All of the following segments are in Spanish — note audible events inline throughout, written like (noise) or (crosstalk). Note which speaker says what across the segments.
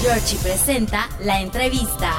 Speaker 1: Georgie presenta la entrevista.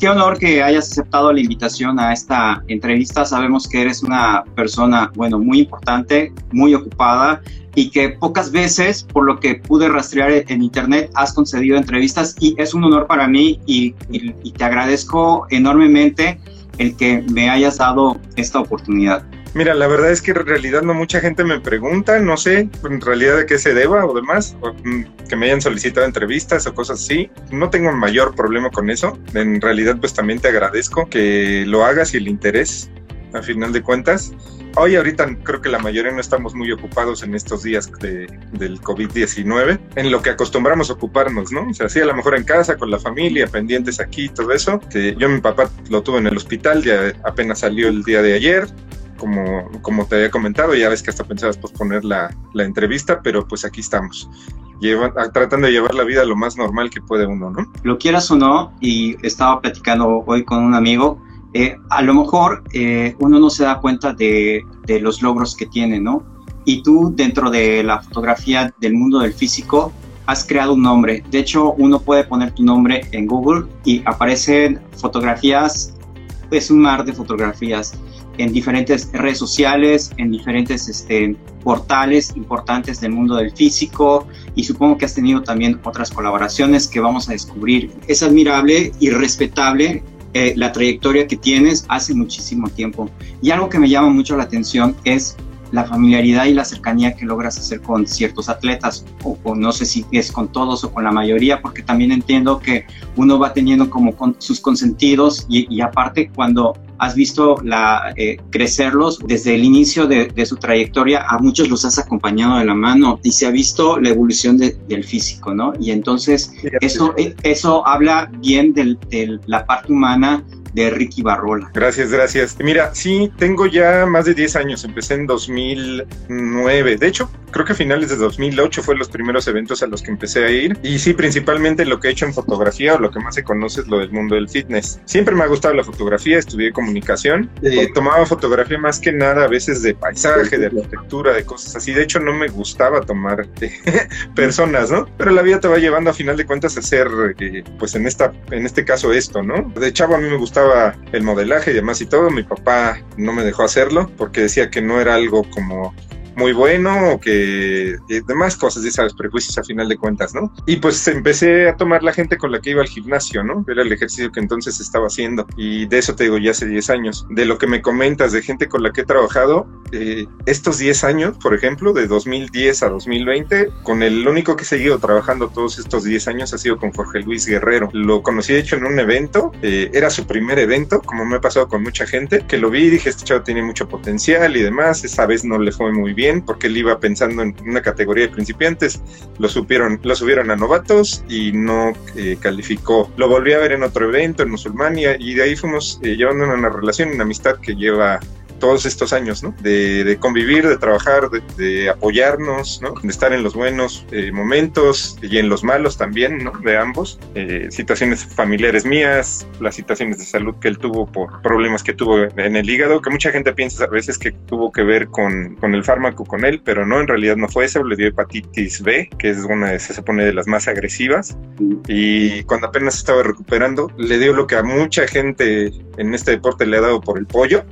Speaker 2: Qué honor que hayas aceptado la invitación a esta entrevista. Sabemos que eres una persona, bueno, muy importante, muy ocupada y que pocas veces, por lo que pude rastrear en internet, has concedido entrevistas y es un honor para mí y, y te agradezco enormemente el que me hayas dado esta oportunidad.
Speaker 3: Mira, la verdad es que en realidad no mucha gente me pregunta, no sé en realidad de qué se deba o demás, mm, que me hayan solicitado entrevistas o cosas así. No tengo mayor problema con eso. En realidad, pues también te agradezco que lo hagas y el interés, a final de cuentas. Hoy ahorita creo que la mayoría no estamos muy ocupados en estos días de, del COVID-19, en lo que acostumbramos ocuparnos, ¿no? O sea, sí, a lo mejor en casa, con la familia, pendientes aquí, todo eso. Yo mi papá lo tuve en el hospital, ya apenas salió el día de ayer, como, como te había comentado, ya ves que hasta pensabas posponer la, la entrevista, pero pues aquí estamos. tratando de llevar la vida lo más normal que puede uno, ¿no?
Speaker 2: Lo quieras o no, y estaba platicando hoy con un amigo, eh, a lo mejor eh, uno no se da cuenta de, de, los logros que tiene, ¿no? Y tú dentro de la fotografía del mundo del físico has creado un nombre. De hecho, uno puede poner tu nombre en Google y aparecen fotografías, es un mar de fotografías en diferentes redes sociales, en diferentes este, portales importantes del mundo del físico y supongo que has tenido también otras colaboraciones que vamos a descubrir. Es admirable y respetable eh, la trayectoria que tienes hace muchísimo tiempo. Y algo que me llama mucho la atención es la familiaridad y la cercanía que logras hacer con ciertos atletas, o, no sé si es con todos o con la mayoría, porque también entiendo que uno va teniendo como con sus consentidos y, aparte cuando has visto la, eh, crecerlos desde el inicio de, su trayectoria, a muchos los has acompañado de la mano y se ha visto la evolución del físico, ¿no? Y entonces eso, eso habla bien de la parte humana de Ricky Barrola.
Speaker 3: Gracias, gracias. Mira, sí, tengo ya más de 10 años, empecé en 2009. De hecho, creo que a finales de 2008 fue los primeros eventos a los que empecé a ir. Y sí, principalmente lo que he hecho en fotografía o lo que más se conoce es lo del mundo del fitness. Siempre me ha gustado la fotografía, estudié comunicación. Eh, tomaba fotografía más que nada a veces de paisaje, de arquitectura, de cosas así. De hecho, no me gustaba tomar (laughs) personas, ¿no? Pero la vida te va llevando a final de cuentas a hacer, eh, pues en, esta, en este caso esto, ¿no? De chavo a mí me gustaba el modelaje y demás y todo. Mi papá no me dejó hacerlo porque decía que no era algo como muy bueno o que demás cosas, ya sabes, prejuicios a final de cuentas, ¿no? Y pues empecé a tomar la gente con la que iba al gimnasio, ¿no? Era el ejercicio que entonces estaba haciendo y de eso te digo ya hace 10 años. De lo que me comentas de gente con la que he trabajado, eh, estos 10 años, por ejemplo, de 2010 a 2020, con el único que he seguido trabajando todos estos 10 años ha sido con Jorge Luis Guerrero. Lo conocí de hecho en un evento, eh, era su primer evento, como me ha pasado con mucha gente, que lo vi y dije, este chavo tiene mucho potencial y demás, esa vez no le fue muy bien porque él iba pensando en una categoría de principiantes. Lo supieron, lo subieron a novatos y no eh, calificó. Lo volví a ver en otro evento en Musulmania y de ahí fuimos eh, llevando una relación, una amistad que lleva todos estos años, ¿no? De, convivir, de trabajar, de, apoyarnos, ¿no? De estar en los buenos eh, momentos y en los malos también, ¿no? De ambos. Eh, situaciones familiares mías, las situaciones de salud que él tuvo por problemas que tuvo en el hígado, que mucha gente piensa a veces que tuvo que ver con, con el fármaco con él, pero no, en realidad no fue eso, le dio hepatitis B, que es una, se supone, de las más agresivas. Y cuando apenas estaba recuperando, le dio lo que a mucha gente en este deporte le ha dado por el pollo,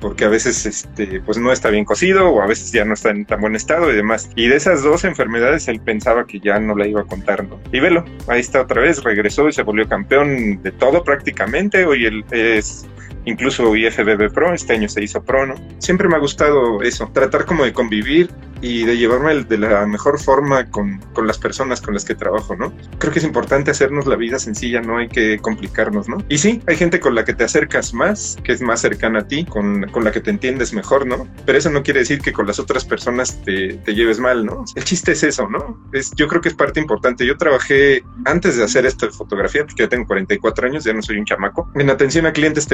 Speaker 3: porque a veces este, pues no está bien cocido o a veces ya no está en tan buen estado y demás. Y de esas dos enfermedades él pensaba que ya no la iba a contar. Y velo, ahí está otra vez, regresó y se volvió campeón de todo prácticamente. Hoy él es incluso IFBB Pro, este año se hizo Pro, ¿no? Siempre me ha gustado eso, tratar como de convivir y de llevarme de la mejor forma con, con, las personas con las que trabajo, ¿no? Creo que es importante hacernos la vida sencilla, no hay que complicarnos, ¿no? Y sí, hay gente con la que te acercas más, que es más cercana a ti, con, con la que te entiendes mejor, ¿no? Pero eso no quiere decir que con las otras personas te, te lleves mal, ¿no? El chiste es eso, ¿no? Es, yo creo que es parte importante. Yo trabajé antes de hacer esta fotografía, porque ya tengo 44 años, ya no soy un chamaco, en atención a clientes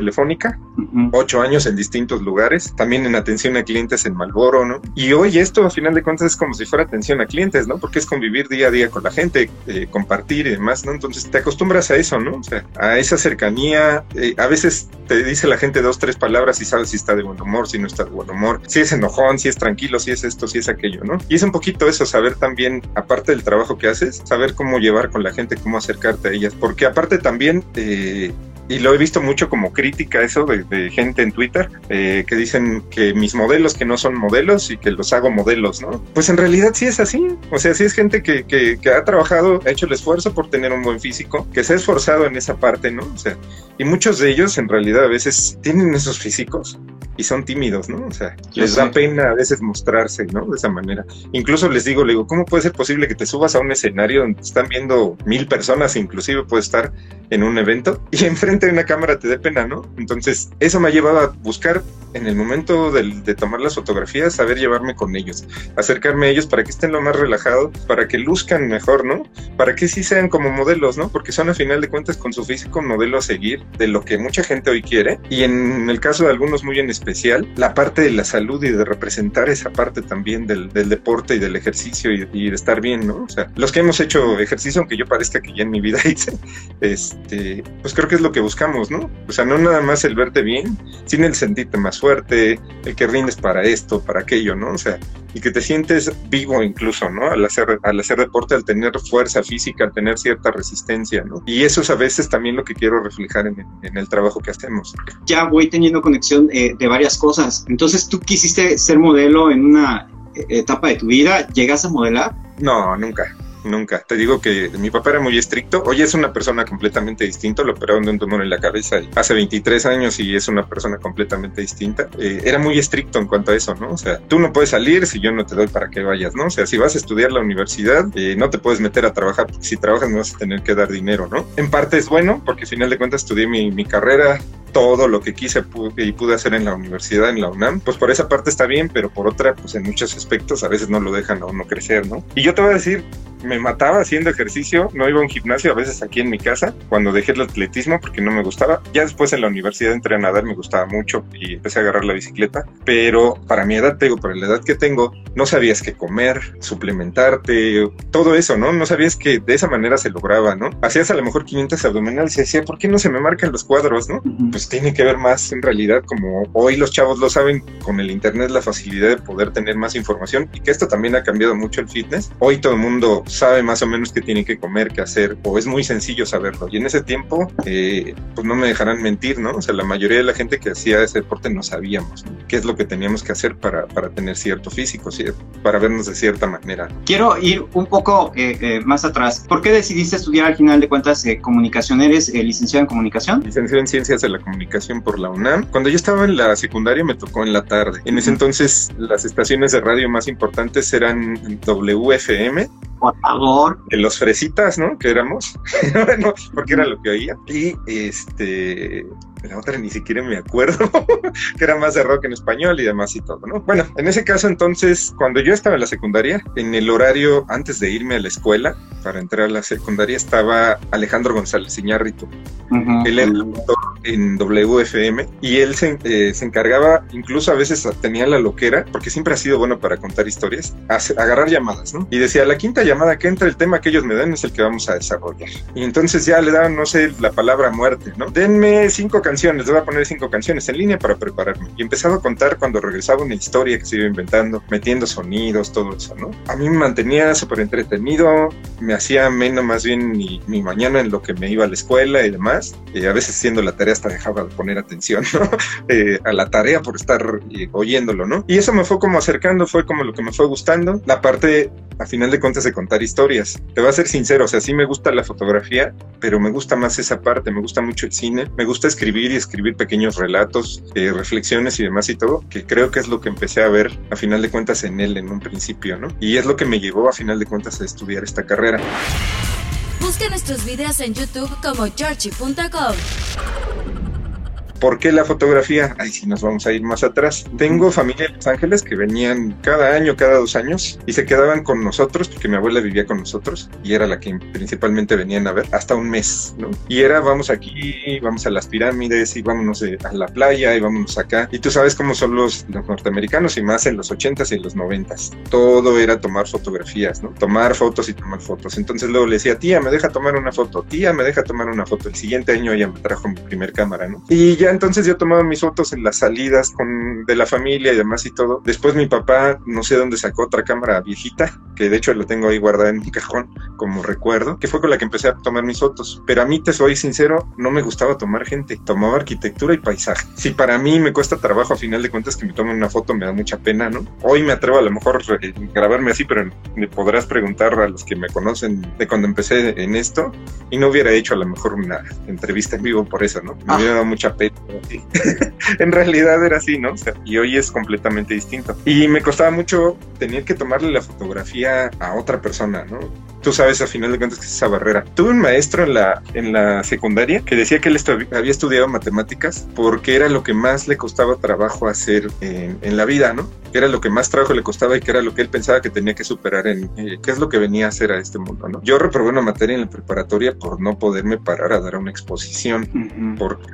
Speaker 3: ocho años en distintos lugares, también en atención a clientes en Malboro, ¿no? Y hoy esto, final de cuentas es como si fuera atención a clientes, ¿no? Porque es convivir día a día con la gente, eh, compartir y demás, ¿no? Entonces te acostumbras a eso, ¿no? O sea, a esa cercanía. Eh, a veces te dice la gente dos, tres palabras y sabes si está de buen humor, si no está de buen humor, si es enojón, si es tranquilo, si es esto, si es aquello, ¿no? Y es un poquito eso, saber también, aparte del trabajo que haces, saber cómo llevar con la gente, cómo acercarte a ellas. Porque aparte también... Eh, y lo he visto mucho como crítica eso de, gente en Twitter eh, que dicen que mis modelos que no son modelos y que los hago modelos, ¿no? Pues en realidad sí es así, o sea, sí es gente que, que, que ha trabajado, ha hecho el esfuerzo por tener un buen físico, que se ha esforzado en esa parte, ¿no? O sea, y muchos de ellos en realidad a veces tienen esos físicos y son tímidos, ¿no? O sea, les da pena a veces mostrarse, ¿no? De esa manera. Incluso les digo, le digo, ¿cómo puede ser posible que te subas a un escenario donde están viendo mil personas, inclusive puede estar en un evento (laughs) y enfrente de una cámara te dé pena, ¿no? Entonces, eso me ha llevado a buscar en el momento de, tomar las fotografías, saber llevarme con ellos, acercarme a ellos para que estén lo más relajados, para que luzcan mejor, ¿no? Para que sí sean como modelos, ¿no? Porque son a final de cuentas con su físico modelo a seguir de lo que mucha gente hoy quiere. Y en el caso de algunos muy en especial, la parte de la salud y de representar esa parte también del, deporte y del ejercicio y, y, de estar bien, ¿no? O sea, los que hemos hecho ejercicio, aunque yo parezca que ya en mi vida (laughs) hice, este, pues creo que es lo que buscamos, ¿no? O sea, no nada más el verte bien, sino el sentirte más fuerte, el que rindes para esto, para aquello, ¿no? O sea, y que te sientes vivo incluso, ¿no? Al hacer, al hacer deporte, al tener fuerza física, al tener cierta resistencia, ¿no? Y eso es a veces también lo que quiero reflejar en, el trabajo que hacemos.
Speaker 2: Ya voy teniendo conexión eh, de varias cosas. Entonces, ¿tú quisiste ser modelo en una eh, etapa de tu vida? ¿Llegas a modelar?
Speaker 3: No, nunca nunca. Te digo que mi papá era muy estricto. Hoy es una persona completamente distinta. Lo operaron de un tumor en la cabeza hace 23 años y es una persona completamente distinta. Eh, era muy estricto en cuanto a eso, ¿no? O sea, tú no puedes salir si yo no te doy para que vayas, ¿no? O sea, si vas a estudiar la universidad, eh, no te puedes meter a trabajar porque si trabajas no vas a tener que dar dinero, ¿no? En parte es bueno porque al final de cuentas estudié mi, mi carrera, todo lo que quise y pude hacer en la universidad, en la UNAM, pues por esa parte está bien, pero por otra, pues en muchos aspectos a veces no lo dejan a uno crecer, ¿no? Y yo te voy a decir, me mataba haciendo ejercicio, no iba a un gimnasio, a veces aquí en mi casa, cuando dejé el atletismo porque no me gustaba. Ya después en la universidad entré a nadar, me gustaba mucho y empecé a agarrar la bicicleta, pero para mi edad, tengo, para la edad que tengo, no sabías qué comer, suplementarte, todo eso, ¿no? No sabías que de esa manera se lograba, ¿no? Hacías a lo mejor 500 abdominales y decía, ¿por qué no se me marcan los cuadros, no? Pues tiene que ver más en realidad como hoy los chavos lo saben con el internet, la facilidad de poder tener más información y que esto también ha cambiado mucho el fitness. Hoy todo el mundo sabe más o menos qué tiene que comer, qué hacer, o es muy sencillo saberlo. Y en ese tiempo, eh, pues no me dejarán mentir, ¿no? O sea, la mayoría de la gente que hacía ese deporte no sabíamos qué es lo que teníamos que hacer para, para tener cierto físico, para vernos de cierta manera.
Speaker 2: Quiero ir un poco eh, eh, más atrás. ¿Por qué decidiste estudiar al final de cuentas comunicación? ¿Eres licenciado en comunicación?
Speaker 3: Licenciado en ciencias de la comunicación por la UNAM. Cuando yo estaba en la secundaria me tocó en la tarde. En ese entonces las estaciones de radio más importantes eran WFM
Speaker 2: por favor.
Speaker 3: Los fresitas, ¿no? Que éramos. (laughs) bueno, porque era lo que oía. Y este, la otra ni siquiera me acuerdo, (laughs) que era más de rock en español y demás y todo, ¿no? Bueno, en ese caso entonces, cuando yo estaba en la secundaria, en el horario antes de irme a la escuela, para entrar a la secundaria, estaba Alejandro González Iñárritu. Él era en WFM y él se, eh, se, encargaba, incluso a veces tenía la loquera, porque siempre ha sido bueno para contar historias, agarrar llamadas, ¿no? Y decía, la quinta llamada que entra, el tema que ellos me dan es el que vamos a desarrollar. Y entonces ya le daban, no sé, la palabra muerte, ¿no? Denme cinco canciones, le voy a poner cinco canciones en línea para prepararme. Y empezaba a contar cuando regresaba una historia que se iba inventando, metiendo sonidos, todo eso, ¿no? A mí me mantenía súper entretenido, me hacía menos más bien mi, mi, mañana en lo que me iba a la escuela y demás. Eh, a veces siendo la tarea hasta dejaba de poner atención ¿no? (laughs) eh, a la tarea por estar eh, oyéndolo, ¿no? Y eso me fue como acercando, fue como lo que me fue gustando. La parte, a final de cuentas, de contar historias. Te voy a ser sincero, o sea, sí me gusta la fotografía, pero me gusta más esa parte, me gusta mucho el cine, me gusta escribir y escribir pequeños relatos, eh, reflexiones y demás y todo, que creo que es lo que empecé a ver a final de cuentas en él en un principio, ¿no? Y es lo que me llevó a final de cuentas a estudiar esta carrera.
Speaker 1: Busca nuestros videos en YouTube como georgie.com.
Speaker 3: ¿Por qué la fotografía? Ahí sí nos vamos a ir más atrás. Tengo familia en Los Ángeles que venían cada año, cada dos años y se quedaban con nosotros porque mi abuela vivía con nosotros y era la que principalmente venían a ver hasta un mes, ¿no? Y era vamos aquí, vamos a las pirámides y vámonos a la playa y vámonos acá. Y tú sabes cómo son los, los norteamericanos y más en los 80s y en los 90s. Todo era tomar fotografías, ¿no? Tomar fotos y tomar fotos. Entonces luego le decía, tía, me deja tomar una foto, tía, me deja tomar una foto. El siguiente año ella me trajo mi primer cámara, ¿no? Y ya entonces yo tomaba mis fotos en las salidas con, de la familia y demás y todo. Después mi papá, no sé dónde sacó otra cámara viejita, que de hecho lo tengo ahí guardada en mi cajón como recuerdo, que fue con la que empecé a tomar mis fotos. Pero a mí, te soy sincero, no me gustaba tomar gente, tomaba arquitectura y paisaje. Si para mí me cuesta trabajo, a final de cuentas, que me tomen una foto, me da mucha pena, ¿no? Hoy me atrevo a lo mejor a eh, grabarme así, pero me podrás preguntar a los que me conocen de cuando empecé en esto y no hubiera hecho a lo mejor una entrevista en vivo por eso, ¿no? Me hubiera dado mucha pena. (laughs) en realidad era así, ¿no? y hoy es completamente distinto. Y me costaba mucho tener que tomarle la fotografía a otra persona, ¿no? Tú sabes a final de cuentas que es esa barrera. Tuve un maestro en la, en la secundaria que decía que él había estudiado matemáticas porque era lo que más le costaba trabajo hacer en, en, la vida, ¿no? Que era lo que más trabajo le costaba y que era lo que él pensaba que tenía que superar en eh, qué es lo que venía a hacer a este mundo, ¿no? Yo reprobé una materia en la preparatoria por no poderme parar a dar una exposición, porque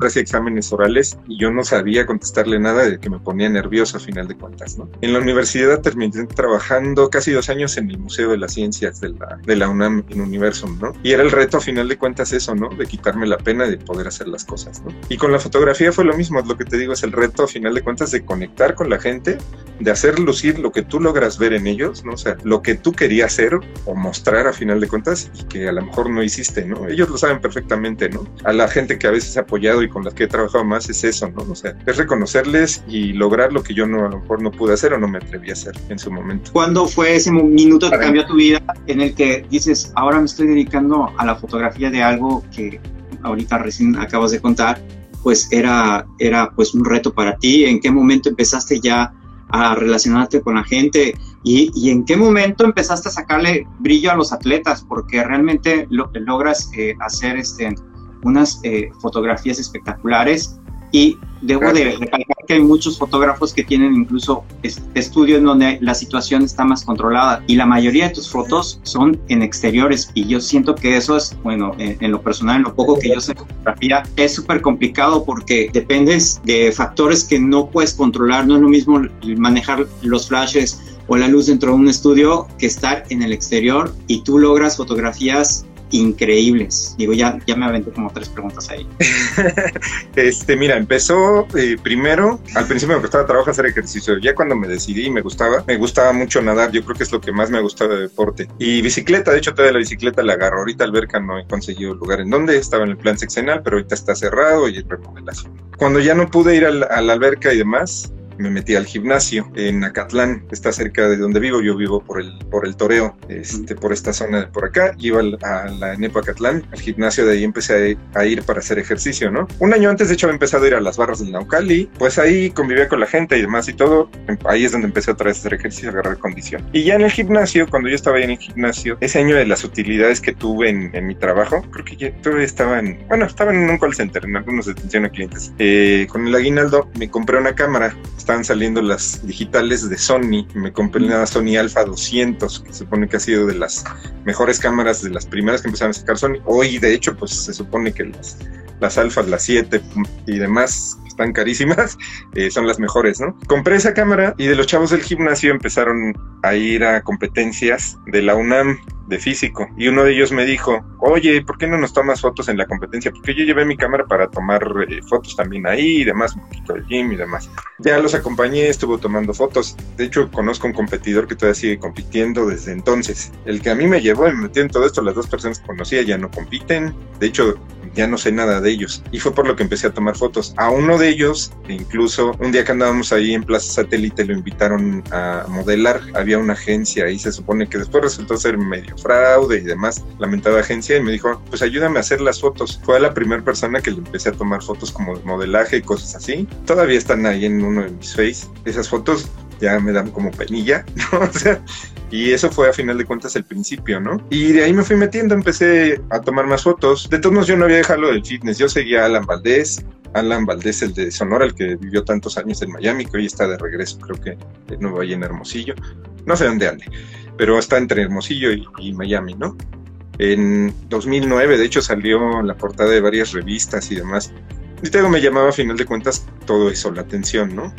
Speaker 3: hacía exámenes orales y yo no sabía contestarle nada de que me ponía nervioso a final de cuentas, ¿no? En la universidad terminé trabajando casi dos años en el Museo de las Ciencias del de la UNAM en Universum, ¿no? Y era el reto a final de cuentas eso, ¿no? De quitarme la pena de poder hacer las cosas, ¿no? Y con la fotografía fue lo mismo, lo que te digo es el reto a final de cuentas de conectar con la gente, de hacer lucir lo que tú logras ver en ellos, ¿no? O sea, lo que tú querías hacer o mostrar a final de cuentas y que a lo mejor no hiciste, ¿no? Ellos lo saben perfectamente, ¿no? A la gente que a veces he apoyado y con la que he trabajado más es eso, ¿no? O sea, es reconocerles y lograr lo que yo no, a lo mejor no pude hacer o no me atreví a hacer en su momento.
Speaker 2: ¿Cuándo fue ese minuto que cambió tu vida en el que dices, ahora me estoy dedicando a la fotografía de algo que ahorita recién acabas de contar, pues era, era pues un reto para ti. ¿En qué momento empezaste ya a relacionarte con la gente y, y en qué momento empezaste a sacarle brillo a los atletas? Porque realmente lo, logras eh, hacer este, unas eh, fotografías espectaculares y debo de recalcar que hay muchos fotógrafos que tienen incluso estudios en donde la situación está más controlada y la mayoría de tus fotos son en exteriores. Y yo siento que eso es, bueno, en, lo personal, en lo poco que yo sé de fotografía, es súper complicado porque dependes de factores que no puedes controlar, no es lo mismo manejar los flashes o la luz dentro de un estudio que estar en el exterior y tú logras fotografías increíbles. Digo, ya, ya me aventé como tres preguntas ahí. (laughs)
Speaker 3: este, mira, empezó eh, primero, al principio me costaba trabajo hacer ejercicio. Ya cuando me decidí me gustaba, me gustaba mucho nadar. Yo creo que es lo que más me gustaba de deporte. Y bicicleta, de hecho, todavía la bicicleta la agarro. Ahorita alberca no he conseguido lugar en donde estaba en el plan sexenal, pero ahorita está cerrado y remodelación. Cuando ya no pude ir a la alberca y demás, me metí al gimnasio en Acatlán, está cerca de donde vivo, yo vivo por el, por el Toreo, este, por esta zona de por acá, iba a la Nepo Acatlán, al gimnasio de ahí empecé a, ir para hacer ejercicio, ¿no? Un año antes de hecho había empezado a ir a las barras del Naucali, pues ahí convivía con la gente y demás y todo, ahí es donde empecé otra vez a hacer ejercicio, a agarrar condición. Y ya en el gimnasio, cuando yo estaba ahí en el gimnasio, ese año de las utilidades que tuve en, mi trabajo, creo que ya todavía estaba en, bueno, estaba en un call center, en algunos de atención a clientes, eh, con el aguinaldo me compré una cámara, estaban saliendo las digitales de Sony. Me compré una Sony Alpha 200, que se supone que ha sido de las mejores cámaras, de las primeras que empezaron a sacar Sony. Hoy, de hecho, pues se supone que las, las Alphas, las 7 y demás, están carísimas, (laughs) eh, son las mejores, ¿no? Compré esa cámara y de los chavos del gimnasio empezaron a ir a competencias de la UNAM de físico y uno de ellos me dijo, oye, ¿por qué no nos tomas fotos en la competencia? Porque yo llevé mi cámara para tomar eh, fotos también ahí y demás, un poquito del gym y demás. Ya los acompañé, estuvo tomando fotos. De hecho, conozco un competidor que todavía sigue compitiendo desde entonces. El que a mí me llevó y me metió en todo esto, las dos personas que conocía ya no compiten. De hecho, ya no sé nada de ellos. Y fue por lo que empecé a tomar fotos. A uno de ellos, incluso un día que andábamos ahí en Plaza Satélite, lo invitaron a modelar. Había una agencia y se supone que después resultó ser medio fraude y demás, lamentada agencia, y me dijo, pues ayúdame a hacer las fotos. Fue la primera persona que le empecé a tomar fotos como de modelaje y cosas así. Todavía están ahí en uno de mis face. Esas fotos ya me dan como penilla, (laughs) ¿no? O sea, Y eso fue a final de cuentas el principio, ¿no? Y de ahí me fui metiendo, empecé a tomar más fotos. De todos modos, yo no había dejado del fitness, yo seguía a Alan Valdés, Alan Valdés, el de Sonora, el que vivió tantos años en Miami, que hoy está de regreso, creo que de nuevo ahí en Hermosillo. No sé dónde ande, pero está entre Hermosillo y, y Miami, ¿no? En 2009, de hecho, salió la portada de varias revistas y demás. Y luego me llamaba a final de cuentas todo eso, la atención, ¿no?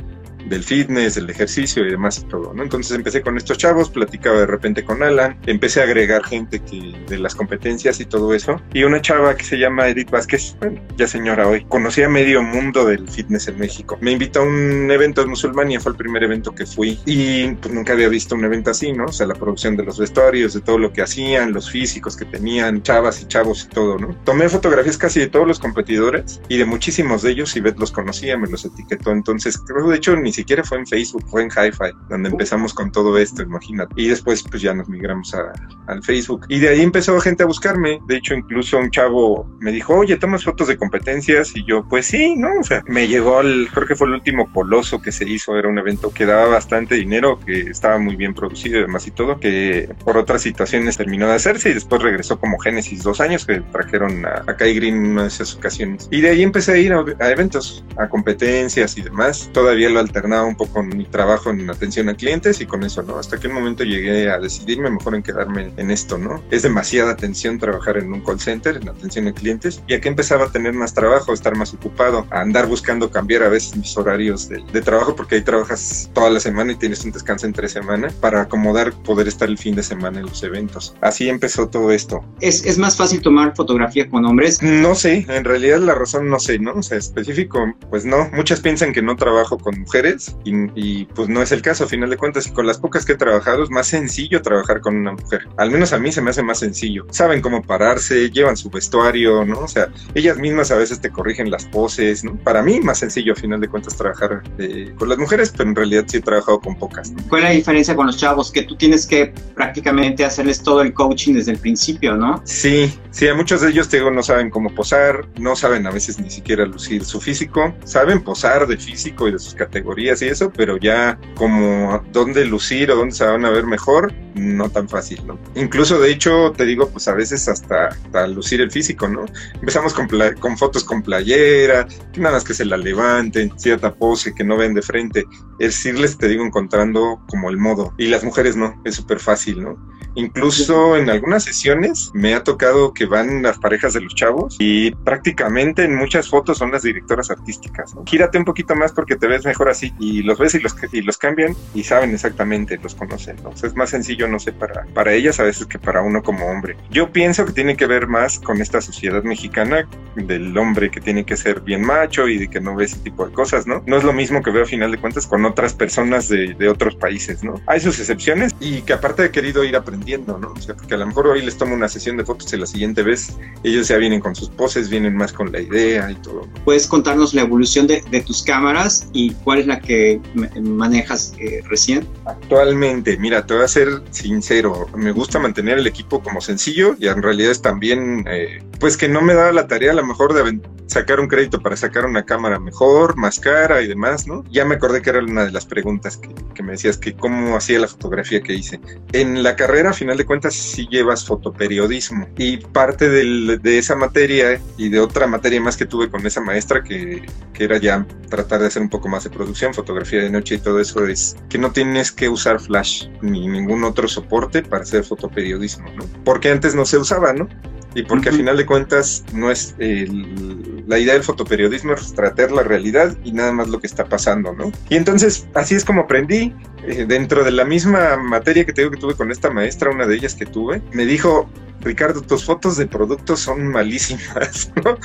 Speaker 3: Del fitness, del ejercicio y demás y todo, ¿no? Entonces empecé con estos chavos, platicaba de repente con Alan, empecé a agregar gente que de las competencias y todo eso. Y una chava que se llama Edith Vázquez, bueno, ya señora hoy, conocía medio mundo del fitness en México. Me invitó a un evento en Musulmania, fue el primer evento que fui y pues nunca había visto un evento así, ¿no? O sea, la producción de los vestuarios, de todo lo que hacían, los físicos que tenían, chavas y chavos y todo, ¿no? Tomé fotografías casi de todos los competidores y de muchísimos de ellos y Beth los conocía, me los etiquetó. Entonces, creo de hecho ni siquiera siquiera fue en Facebook, fue en Hi-Fi, donde empezamos con todo esto, imagínate. Y después pues ya nos migramos a, al Facebook. Y de ahí empezó gente a buscarme. De hecho, incluso un chavo me dijo, oye, ¿tomas fotos de competencias? Y yo, pues sí, ¿no? O sea, me llegó al, creo que fue el último Coloso que se hizo, era un evento que daba bastante dinero, que estaba muy bien producido y demás y todo, que por otras situaciones terminó de hacerse y después regresó como Génesis dos años, que trajeron a, a Kai Green en una de esas ocasiones. Y de ahí empecé a ir a, a eventos, a competencias y demás. Todavía lo alternaba un poco mi trabajo en atención a clientes y con eso, ¿no? Hasta que un momento llegué a decidirme mejor en quedarme en esto, ¿no? Es demasiada atención trabajar en un call center, en atención a clientes, y aquí empezaba a tener más trabajo, estar más ocupado, a andar buscando cambiar a veces mis horarios de, de trabajo, porque ahí trabajas toda la semana y tienes un descanso entre semana para acomodar poder estar el fin de semana en los eventos. Así empezó todo esto.
Speaker 2: ¿Es, es más fácil tomar fotografía con hombres?
Speaker 3: No sé, en realidad la razón no sé, ¿no? O sea, específico, pues no. Muchas piensan que no trabajo con mujeres y, pues no es el caso, a final de cuentas, con las pocas que he trabajado es más sencillo trabajar con una mujer. Al menos a mí se me hace más sencillo. Saben cómo pararse, llevan su vestuario, ¿no? O sea, ellas mismas a veces te corrigen las poses, ¿no? Para mí más sencillo a final de cuentas trabajar eh, con las mujeres, pero en realidad sí he trabajado con pocas. ¿no?
Speaker 2: ¿Cuál es la diferencia con los chavos? Que tú tienes que prácticamente hacerles todo el coaching desde el principio, ¿no?
Speaker 3: Sí, sí, muchos de ellos te digo, no saben cómo posar, no saben a veces ni siquiera lucir su físico, saben posar de físico y de sus categorías y eso, pero ya como dónde lucir o dónde se van a ver mejor, no tan fácil, ¿no? Incluso, de hecho, te digo, pues a veces hasta, hasta lucir el físico, ¿no? Empezamos con, con fotos con playera, que nada más que se la levanten, cierta pose, que no ven de frente. Es irles, te digo, encontrando como el modo. Y las mujeres no, es súper fácil, ¿no? Incluso en algunas sesiones me ha tocado que van las parejas de los chavos y prácticamente en muchas fotos son las directoras artísticas. ¿no? Gírate un poquito más porque te ves mejor así y los ves y los, y los cambian y saben exactamente, los conocen. ¿no? O sea, es más sencillo, no sé, para, para ellas a veces que para uno como hombre. Yo pienso que tiene que ver más con esta sociedad mexicana del hombre que tiene que ser bien macho y de que no ve ese tipo de cosas, ¿no? No es lo mismo que veo a final de cuentas con otras personas de, de otros países, ¿no? Hay sus excepciones y que aparte he querido ir aprendiendo ¿no? O sea, porque a lo mejor hoy les tomo una sesión de fotos y la siguiente vez ellos ya vienen con sus poses, vienen más con la idea y todo.
Speaker 2: ¿Puedes contarnos la evolución de, de tus cámaras y cuál es la que manejas eh, recién?
Speaker 3: Actualmente, mira, te voy a ser sincero, me gusta mantener el equipo como sencillo y en realidad es también, eh, pues que no me da la tarea a lo mejor de sacar un crédito para sacar una cámara mejor, más cara y demás, ¿no? Ya me acordé que era una de las preguntas que, que me decías, que cómo hacía la fotografía que hice. En la carrera, final de cuentas, sí llevas fotoperiodismo y parte de esa materia y de otra materia más que tuve con esa maestra que, que era ya tratar de hacer un poco más de producción, fotografía de noche y todo eso, es que no tienes que usar flash ni ningún otro soporte para hacer fotoperiodismo, ¿no? Porque antes no se usaba, ¿no? Y porque uh -huh. a final de cuentas no es el, la idea del fotoperiodismo es tratar la realidad y nada más lo que está pasando, ¿no? Y entonces así es como aprendí eh, dentro de la misma materia que te digo que tuve con esta maestra, una de ellas que tuve, me dijo Ricardo, tus fotos de productos son malísimas, (laughs) ¿no?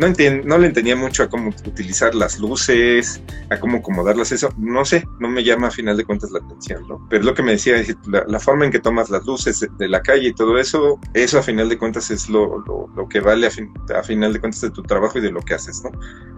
Speaker 3: No, entiendo, no le entendía mucho a cómo utilizar las luces, a cómo acomodarlas, eso, no sé, no me llama a final de cuentas la atención, ¿no? Pero lo que me decía es la, forma en que tomas las luces de, la calle y todo eso, eso a final de cuentas es lo, que vale a, fin, a, final de cuentas de tu trabajo y de lo que haces, ¿no?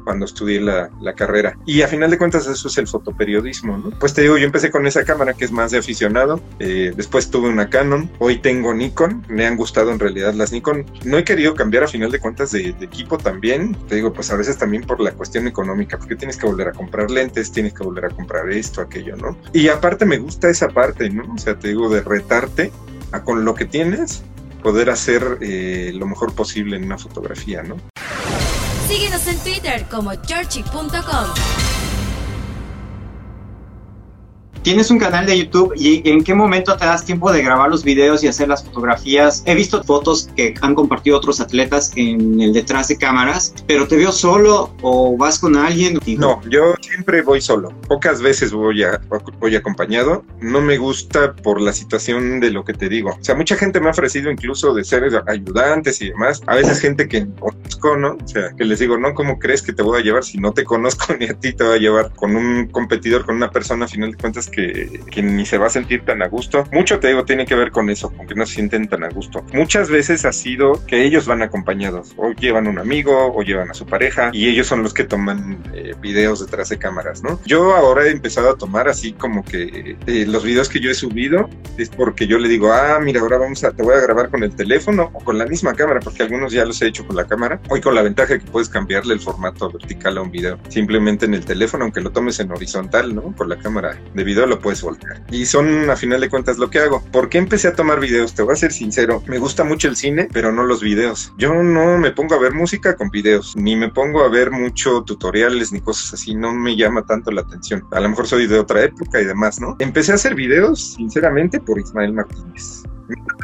Speaker 3: Cuando estudié la, carrera. Y a final de cuentas eso es el fotoperiodismo, ¿no? Pues te digo, yo empecé con esa cámara que es más de aficionado, eh, después tuve una Canon, hoy tengo Nikon, me han gustado en realidad las Nikon, no he querido cambiar a final de cuentas de equipo también te digo, pues a veces también por la cuestión económica, porque tienes que volver a comprar lentes, tienes que volver a comprar esto, aquello, ¿no? Y aparte me gusta esa parte, ¿no? O sea, te digo, de retarte a con lo que tienes, poder hacer eh, lo mejor posible en una fotografía, ¿no?
Speaker 1: Síguenos en Twitter como churchy.com.
Speaker 2: Tienes un canal de YouTube y en qué momento te das tiempo de grabar los videos y hacer las fotografías. He visto fotos que han compartido otros atletas en el detrás de cámaras, pero te veo solo o vas con alguien.
Speaker 3: No, yo siempre voy solo. Pocas veces voy, a, voy acompañado. No me gusta por la situación de lo que te digo. O sea, mucha gente me ha ofrecido incluso de ser ayudantes y demás. A veces gente que conozco, ¿no? O sea, que les digo, no, ¿cómo crees que te voy a llevar si no te conozco (laughs) ni a ti te voy a llevar con un competidor, con una persona a final de cuentas que, ni se va a sentir tan a gusto. Mucho te digo, tiene que ver con eso, con que no se sienten tan a gusto. Muchas veces ha sido que ellos van acompañados, o llevan un amigo, o llevan a su pareja, y ellos son los que toman eh, videos detrás de cámaras, ¿no? Yo ahora he empezado a tomar así como que eh, los videos que yo he subido es porque yo le digo, ah, mira, ahora vamos a, te voy a grabar con el teléfono o con la misma cámara, porque algunos ya los he hecho con la cámara, hoy con la ventaja que puedes cambiarle el formato vertical a un video, simplemente en el teléfono, aunque lo tomes en horizontal, ¿no? Con la cámara de video lo puedes voltear. Y son, a final de cuentas, lo que hago. ¿Por qué empecé a tomar videos? Te voy a ser sincero, me gusta mucho el cine, pero no los videos. Yo no me pongo a ver música con videos, ni me pongo a ver mucho tutoriales ni cosas así, no me llama tanto la atención. A lo mejor soy de otra época y demás, ¿no? Empecé a hacer videos, sinceramente, por Ismael Martínez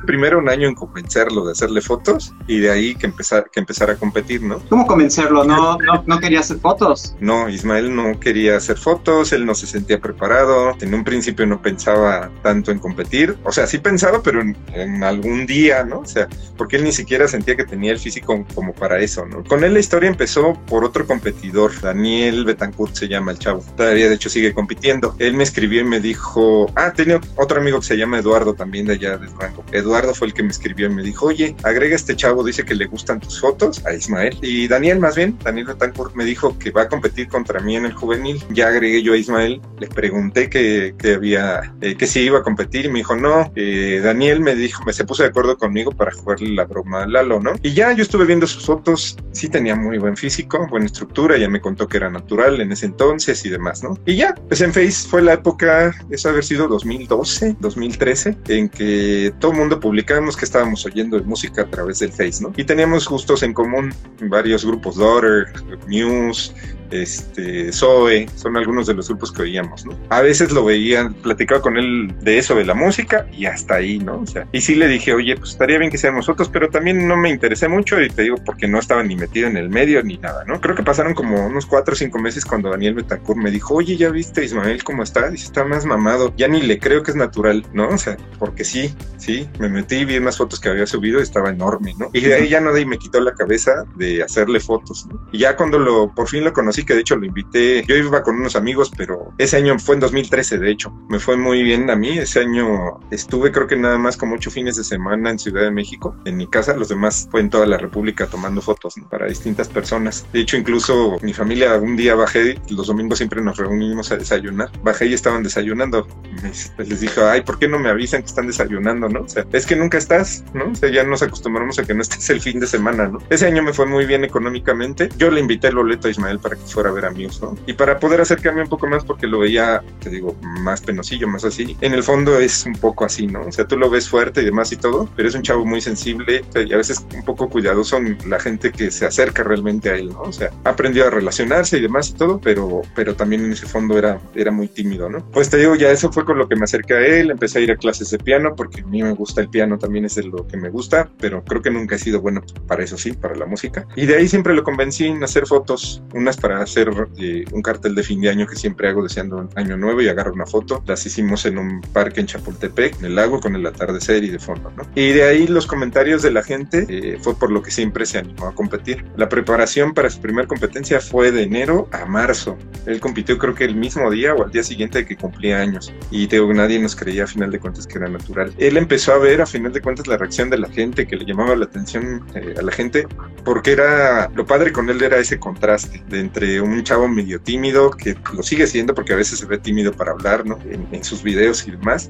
Speaker 3: primero un año en convencerlo de hacerle fotos y de ahí que empezar, que empezar a competir, ¿no?
Speaker 2: ¿Cómo convencerlo? ¿No, no, no quería hacer fotos?
Speaker 3: No, Ismael no quería hacer fotos, él no se sentía preparado, en un principio no pensaba tanto en competir, o sea, sí pensaba, pero en, algún día, ¿no? O sea, porque él ni siquiera sentía que tenía el físico como para eso, ¿no? Con él la historia empezó por otro competidor, Daniel Betancourt se llama el chavo, todavía de hecho sigue compitiendo. Él me escribió y me dijo, ah, tenía otro amigo que se llama Eduardo también de allá de Durango. Eduardo fue el que me escribió y me dijo, oye, agrega este chavo, dice que le gustan tus fotos a Ismael. Y Daniel, más bien, Daniel Betancourt me dijo que va a competir contra mí en el juvenil. Ya agregué yo a Ismael, le pregunté que, que había, eh, que si iba a competir y me dijo, no, eh, Daniel me dijo, me se puso de acuerdo conmigo para jugarle la broma a Lalo, ¿no? Y ya yo estuve viendo sus fotos, sí tenía muy buen físico, buena estructura, ya me contó que era natural en ese entonces y demás, ¿no? Y ya, pues en Face fue la época, eso haber sido 2012, 2013, en que todo el mundo publicábamos que estábamos oyendo música a través del Face, ¿no? Y teníamos gustos en común, varios grupos, Daughter, News, este, Zoe, son algunos de los grupos que oíamos, ¿no? A veces lo veía, platicaba con él de eso, de la música, y hasta ahí, ¿no? O sea, y sí le dije, oye, pues estaría bien que seamos nosotros, pero también no me interesé mucho, y te digo, porque no estaba ni metido en el medio ni nada, ¿no? Creo que pasaron como unos cuatro o cinco meses cuando Daniel Betancourt me dijo, oye, ¿ya viste Ismael cómo está? Dice, está más mamado, ya ni le creo que es natural, ¿no? O sea, porque sí, sí, me metí, vi unas fotos que había subido y estaba enorme, ¿no? Y de ahí ya nadie me quitó la cabeza de hacerle fotos, ¿no? Y ya cuando lo, por fin lo conocí, que de hecho lo invité, yo iba con unos amigos, pero ese año fue en 2013 de hecho, me fue muy bien a mí, ese año estuve creo que nada más como ocho fines de semana en Ciudad de México, en mi casa, los demás fue en toda la República tomando fotos para distintas personas. De hecho incluso mi familia un día bajé, los domingos siempre nos reunimos a desayunar, bajé y estaban desayunando, les dije, ay, ¿por qué no me avisan que están desayunando, no? O sea, es que nunca estás, ¿no? O sea, ya nos acostumbramos a que no estés el fin de semana, ¿no? Ese año me fue muy bien económicamente, yo le invité el boleto a Ismael para que fuera a ver amigos, ¿no? Y para poder acercarme un poco más, porque lo veía, te digo, más penosillo, más así, en el fondo es un poco así, ¿no? O sea, tú lo ves fuerte y demás y todo, pero es un chavo muy sensible y a veces un poco cuidadoso en la gente que se acerca realmente a él, ¿no? O sea, aprendió a relacionarse y demás y todo, pero, pero también en ese fondo era, era muy tímido, ¿no? Pues te digo, ya eso fue con lo que me acerqué a él, empecé a ir a clases de piano, porque a mí me gusta el piano, también es lo que me gusta, pero creo que nunca he sido bueno para eso, sí, para la música. Y de ahí siempre lo convencí en hacer fotos, unas para hacer eh, un cartel de fin de año que siempre hago deseando año nuevo y agarro una foto. Las hicimos en un parque en Chapultepec, en el lago, con el atardecer y de fondo, ¿no? Y de ahí los comentarios de la gente eh, fue por lo que siempre se animó a competir. La preparación para su primera competencia fue de enero a marzo. Él compitió creo que el mismo día o al día siguiente de que cumplía años. Y tengo nadie nos creía a final de cuentas que era natural. Él empezó a ver a final de cuentas la reacción de la gente, que le llamaba la atención eh, a la gente, porque era, lo padre con él era ese contraste de entre un chavo medio tímido, que lo sigue siendo porque a veces se ve tímido para hablar, ¿no? En, en sus videos y demás,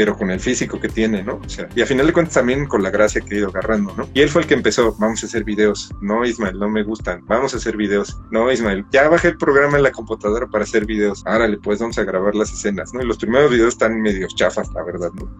Speaker 3: pero con el físico que tiene, ¿no? O sea, y a final de cuentas también con la gracia que ha ido agarrando, ¿no? Y él fue el que empezó, vamos a hacer videos, no Ismael, no me gustan, vamos a hacer videos, no Ismael, ya bajé el programa en la computadora para hacer videos, árale, pues vamos a grabar las escenas, ¿no? Y los primeros videos están medio chafas, la verdad, ¿no?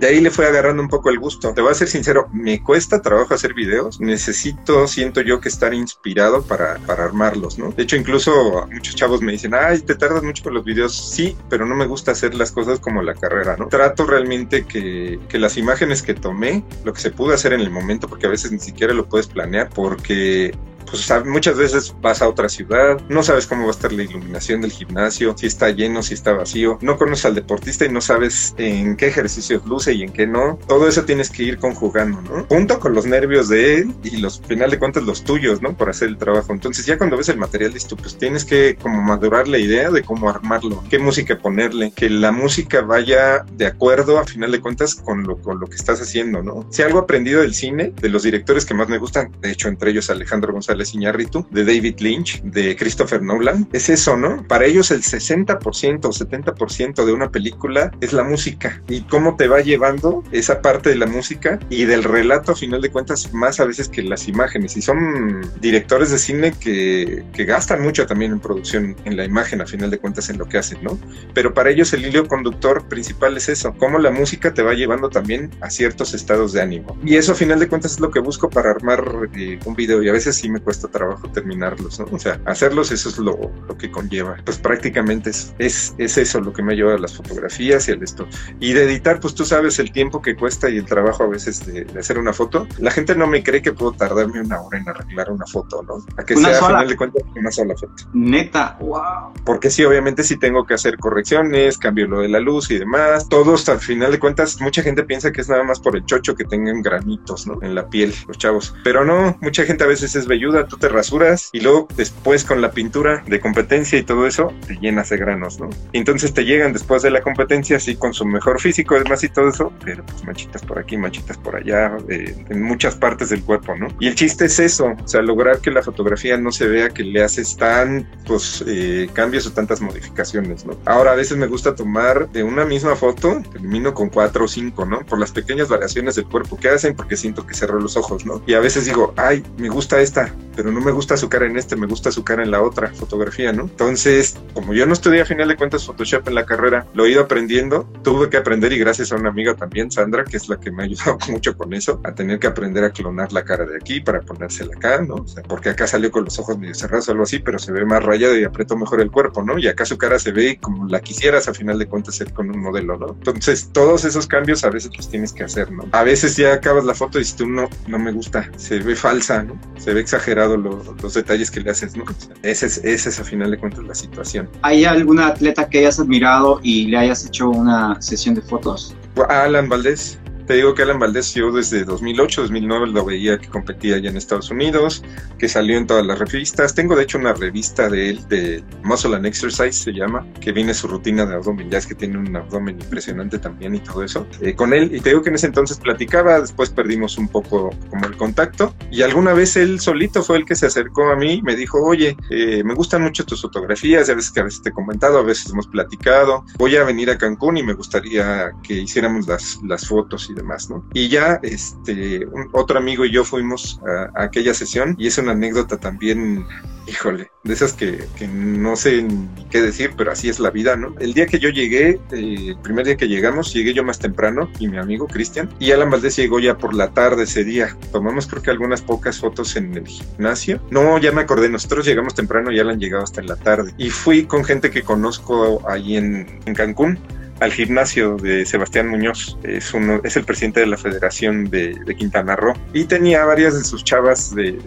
Speaker 3: De ahí le fue agarrando un poco el gusto. Te voy a ser sincero, me cuesta trabajo hacer videos, necesito, siento yo que estar inspirado para, para armarlos, ¿no? De hecho, incluso muchos chavos me dicen, ay, te tardas mucho con los videos, sí, pero no me gusta hacer las cosas como la carrera, ¿no? Trato realmente que, que las imágenes que tomé, lo que se pudo hacer en el momento, porque a veces ni siquiera lo puedes planear, porque pues muchas veces vas a otra ciudad, no sabes cómo va a estar la iluminación del gimnasio, si está lleno, si está vacío, no conoces al deportista y no sabes en qué ejercicios luce y en qué no. Todo eso tienes que ir conjugando, ¿no? Junto con los nervios de él y los, final de cuentas, los tuyos, ¿no? Por hacer el trabajo. Entonces ya cuando ves el material listo, pues tienes que como madurar la idea de cómo armarlo, qué música ponerle, que la música vaya de acuerdo a final de cuentas con lo, con lo que estás haciendo, ¿no? Si algo aprendido del cine, de los directores que más me gustan, de hecho entre ellos Alejandro González Iñárritu, de David Lynch, de Christopher Nolan, es eso, ¿no? Para ellos el 60% o 70% de una película es la música. Y cómo te va llevando esa parte de la música y del relato a final de cuentas más a veces que las imágenes y son directores de cine que, que gastan mucho también en producción en la imagen a final de cuentas en lo que hacen, ¿no? Pero para ellos el hilo conductor principal es eso, cómo la música te va llevando también a ciertos estados de ánimo. Y eso a final de cuentas es lo que busco para armar eh, un video. Y a veces sí me cuesta trabajo terminarlos, ¿no? O sea, hacerlos eso es lo, lo que conlleva. Pues prácticamente es, es, es, eso lo que me lleva a las fotografías y al esto. Y de editar, pues tú sabes el tiempo que cuesta y el trabajo a veces de, de hacer una foto. La gente no me cree que puedo tardarme una hora en arreglar una foto, ¿no? A que
Speaker 2: Una
Speaker 3: sea
Speaker 2: sola.
Speaker 3: a final de cuentas una sola foto.
Speaker 2: Neta, wow.
Speaker 3: Porque sí, obviamente sí tengo que hacer correcciones, cambio lo de la luz y demás. Todos, al final de cuentas, mucha gente piensa que es nada más por el chocho que tengan granitos, ¿no? En la piel, los chavos. Pero no, mucha gente a veces es velluda, tú te rasuras y luego después con la pintura de competencia y todo eso, te llenas de granos, ¿no? Entonces te llegan después de la competencia, así con su mejor físico, además y todo eso, pero pues manchitas por aquí, manchitas por allá, eh, en muchas partes del cuerpo, ¿no? Y el chiste es eso, o sea, lograr que la fotografía no se vea que le haces tantos eh, cambios o tantas modificaciones, ¿no? Ahora, a veces me gusta tomar de una misma foto, termino con cuatro o cinco, ¿no? Por las pequeñas variaciones del cuerpo que hacen, porque siento que cerró los ojos, ¿no? Y a veces digo, ay, me gusta esta, pero no me gusta su cara en este, me gusta su cara en la otra fotografía, ¿no? Entonces, como yo no estudié a final de cuentas Photoshop en la carrera, lo he ido aprendiendo, tuve que aprender y gracias a una amiga también, Sandra, que es la que me ha ayudado (laughs) mucho con eso, a tener que aprender a clonar la cara de aquí para ponérsela acá, ¿no? O sea, porque acá salió con los ojos medio cerrados o algo así, pero se ve más rayado y aprieto mejor el cuerpo, ¿no? Y acá su cara se ve como la quisieras a final de cuentas ser con un modelo, ¿no? Entonces, todos esos cambios a veces los tienes que hacer, ¿no? A veces ya acabas la foto y dices tú, no, no me gusta, se ve falsa, ¿no? Se ve exagerado lo- los detalles que le haces, ¿no? O sea, ese es, ese es a final de cuentas la situación.
Speaker 2: ¿Hay alguna atleta que hayas admirado y le hayas hecho una sesión de fotos?
Speaker 3: Alan Valdés. Te digo que Alan Valdés yo desde 2008, 2009 lo veía que competía allá en Estados Unidos, que salió en todas las revistas. Tengo de hecho una revista de él, de Muscle and Exercise se llama, que viene su rutina de abdomen, ya es que tiene un abdomen impresionante también y todo eso, eh, con él. Y te digo que en ese entonces platicaba, después perdimos un poco como el contacto. Y alguna vez él solito fue el que se acercó a mí me dijo, oye, eh, me gustan mucho tus fotografías, ya veces que a veces te he comentado, a veces hemos platicado, voy a venir a Cancún y me gustaría que hiciéramos las, las fotos y demás, ¿no? Y ya, este, un- otro amigo y yo fuimos a, a aquella sesión y es una anécdota también, híjole, de esas que, que no sé ni qué decir, pero así es la vida, ¿no? El día que yo llegué, eh, el primer día que llegamos, llegué yo más temprano y mi amigo Cristian, y Alan Valdés llegó ya por la tarde ese día. Tomamos creo que algunas pocas fotos en el gimnasio. No, ya me acordé, nosotros llegamos temprano y Alan llegaba hasta en la tarde. Y fui con gente que conozco ahí en, en Cancún al gimnasio de Sebastián Muñoz, es, el presidente de la Federación de, Quintana Roo, y tenía varias de sus chavas de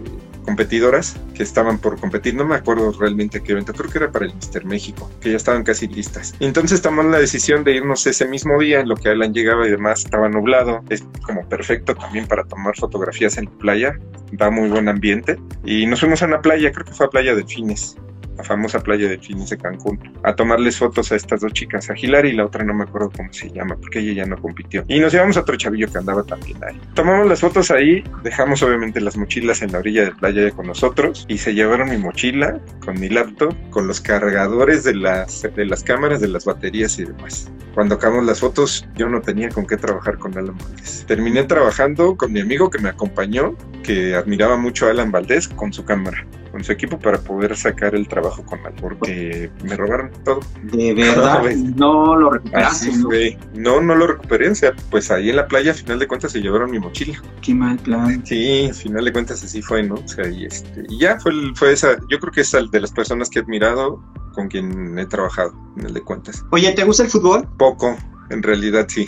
Speaker 3: competidoras que estaban por competir, no me acuerdo realmente qué evento, creo que era para el Mister México, que ya estaban casi listas. Entonces tomamos la decisión de irnos ese mismo día, en lo que Alan llegaba y demás estaba nublado, es como perfecto también para tomar fotografías en la playa, da muy buen ambiente, y nos fuimos a una playa, creo que fue a Playa Delfines, famosa playa de Fines de Cancún, a tomarles fotos a estas dos chicas, a Gilar y la otra no me acuerdo cómo se llama, porque ella ya no compitió. Y nos llevamos a otro chavillo que andaba también ahí. Tomamos las fotos ahí, dejamos obviamente las mochilas en la orilla de playa con nosotros y se llevaron mi mochila con mi laptop, con los cargadores de las, de las cámaras, de las baterías y demás. Cuando acabamos las fotos, yo no tenía con qué trabajar con Alan Valdés. Terminé trabajando con mi amigo que me acompañó, que admiraba mucho a Alan Valdés con su cámara con su equipo para poder sacar el trabajo con él, porque me robaron todo.
Speaker 2: De (laughs) verdad, no lo recuperaste.
Speaker 3: ¿no? ¿no? no, lo recuperé, o sea, pues ahí en la playa, a final de cuentas, se llevaron mi mochila.
Speaker 2: Qué mal plan.
Speaker 3: Sí, a final de cuentas así fue, ¿no? O sea, y, este, y ya fue, fue esa, yo creo que es de las personas que he admirado con quien he trabajado, en el de cuentas.
Speaker 2: Oye, ¿te gusta el fútbol?
Speaker 3: Poco, en realidad sí.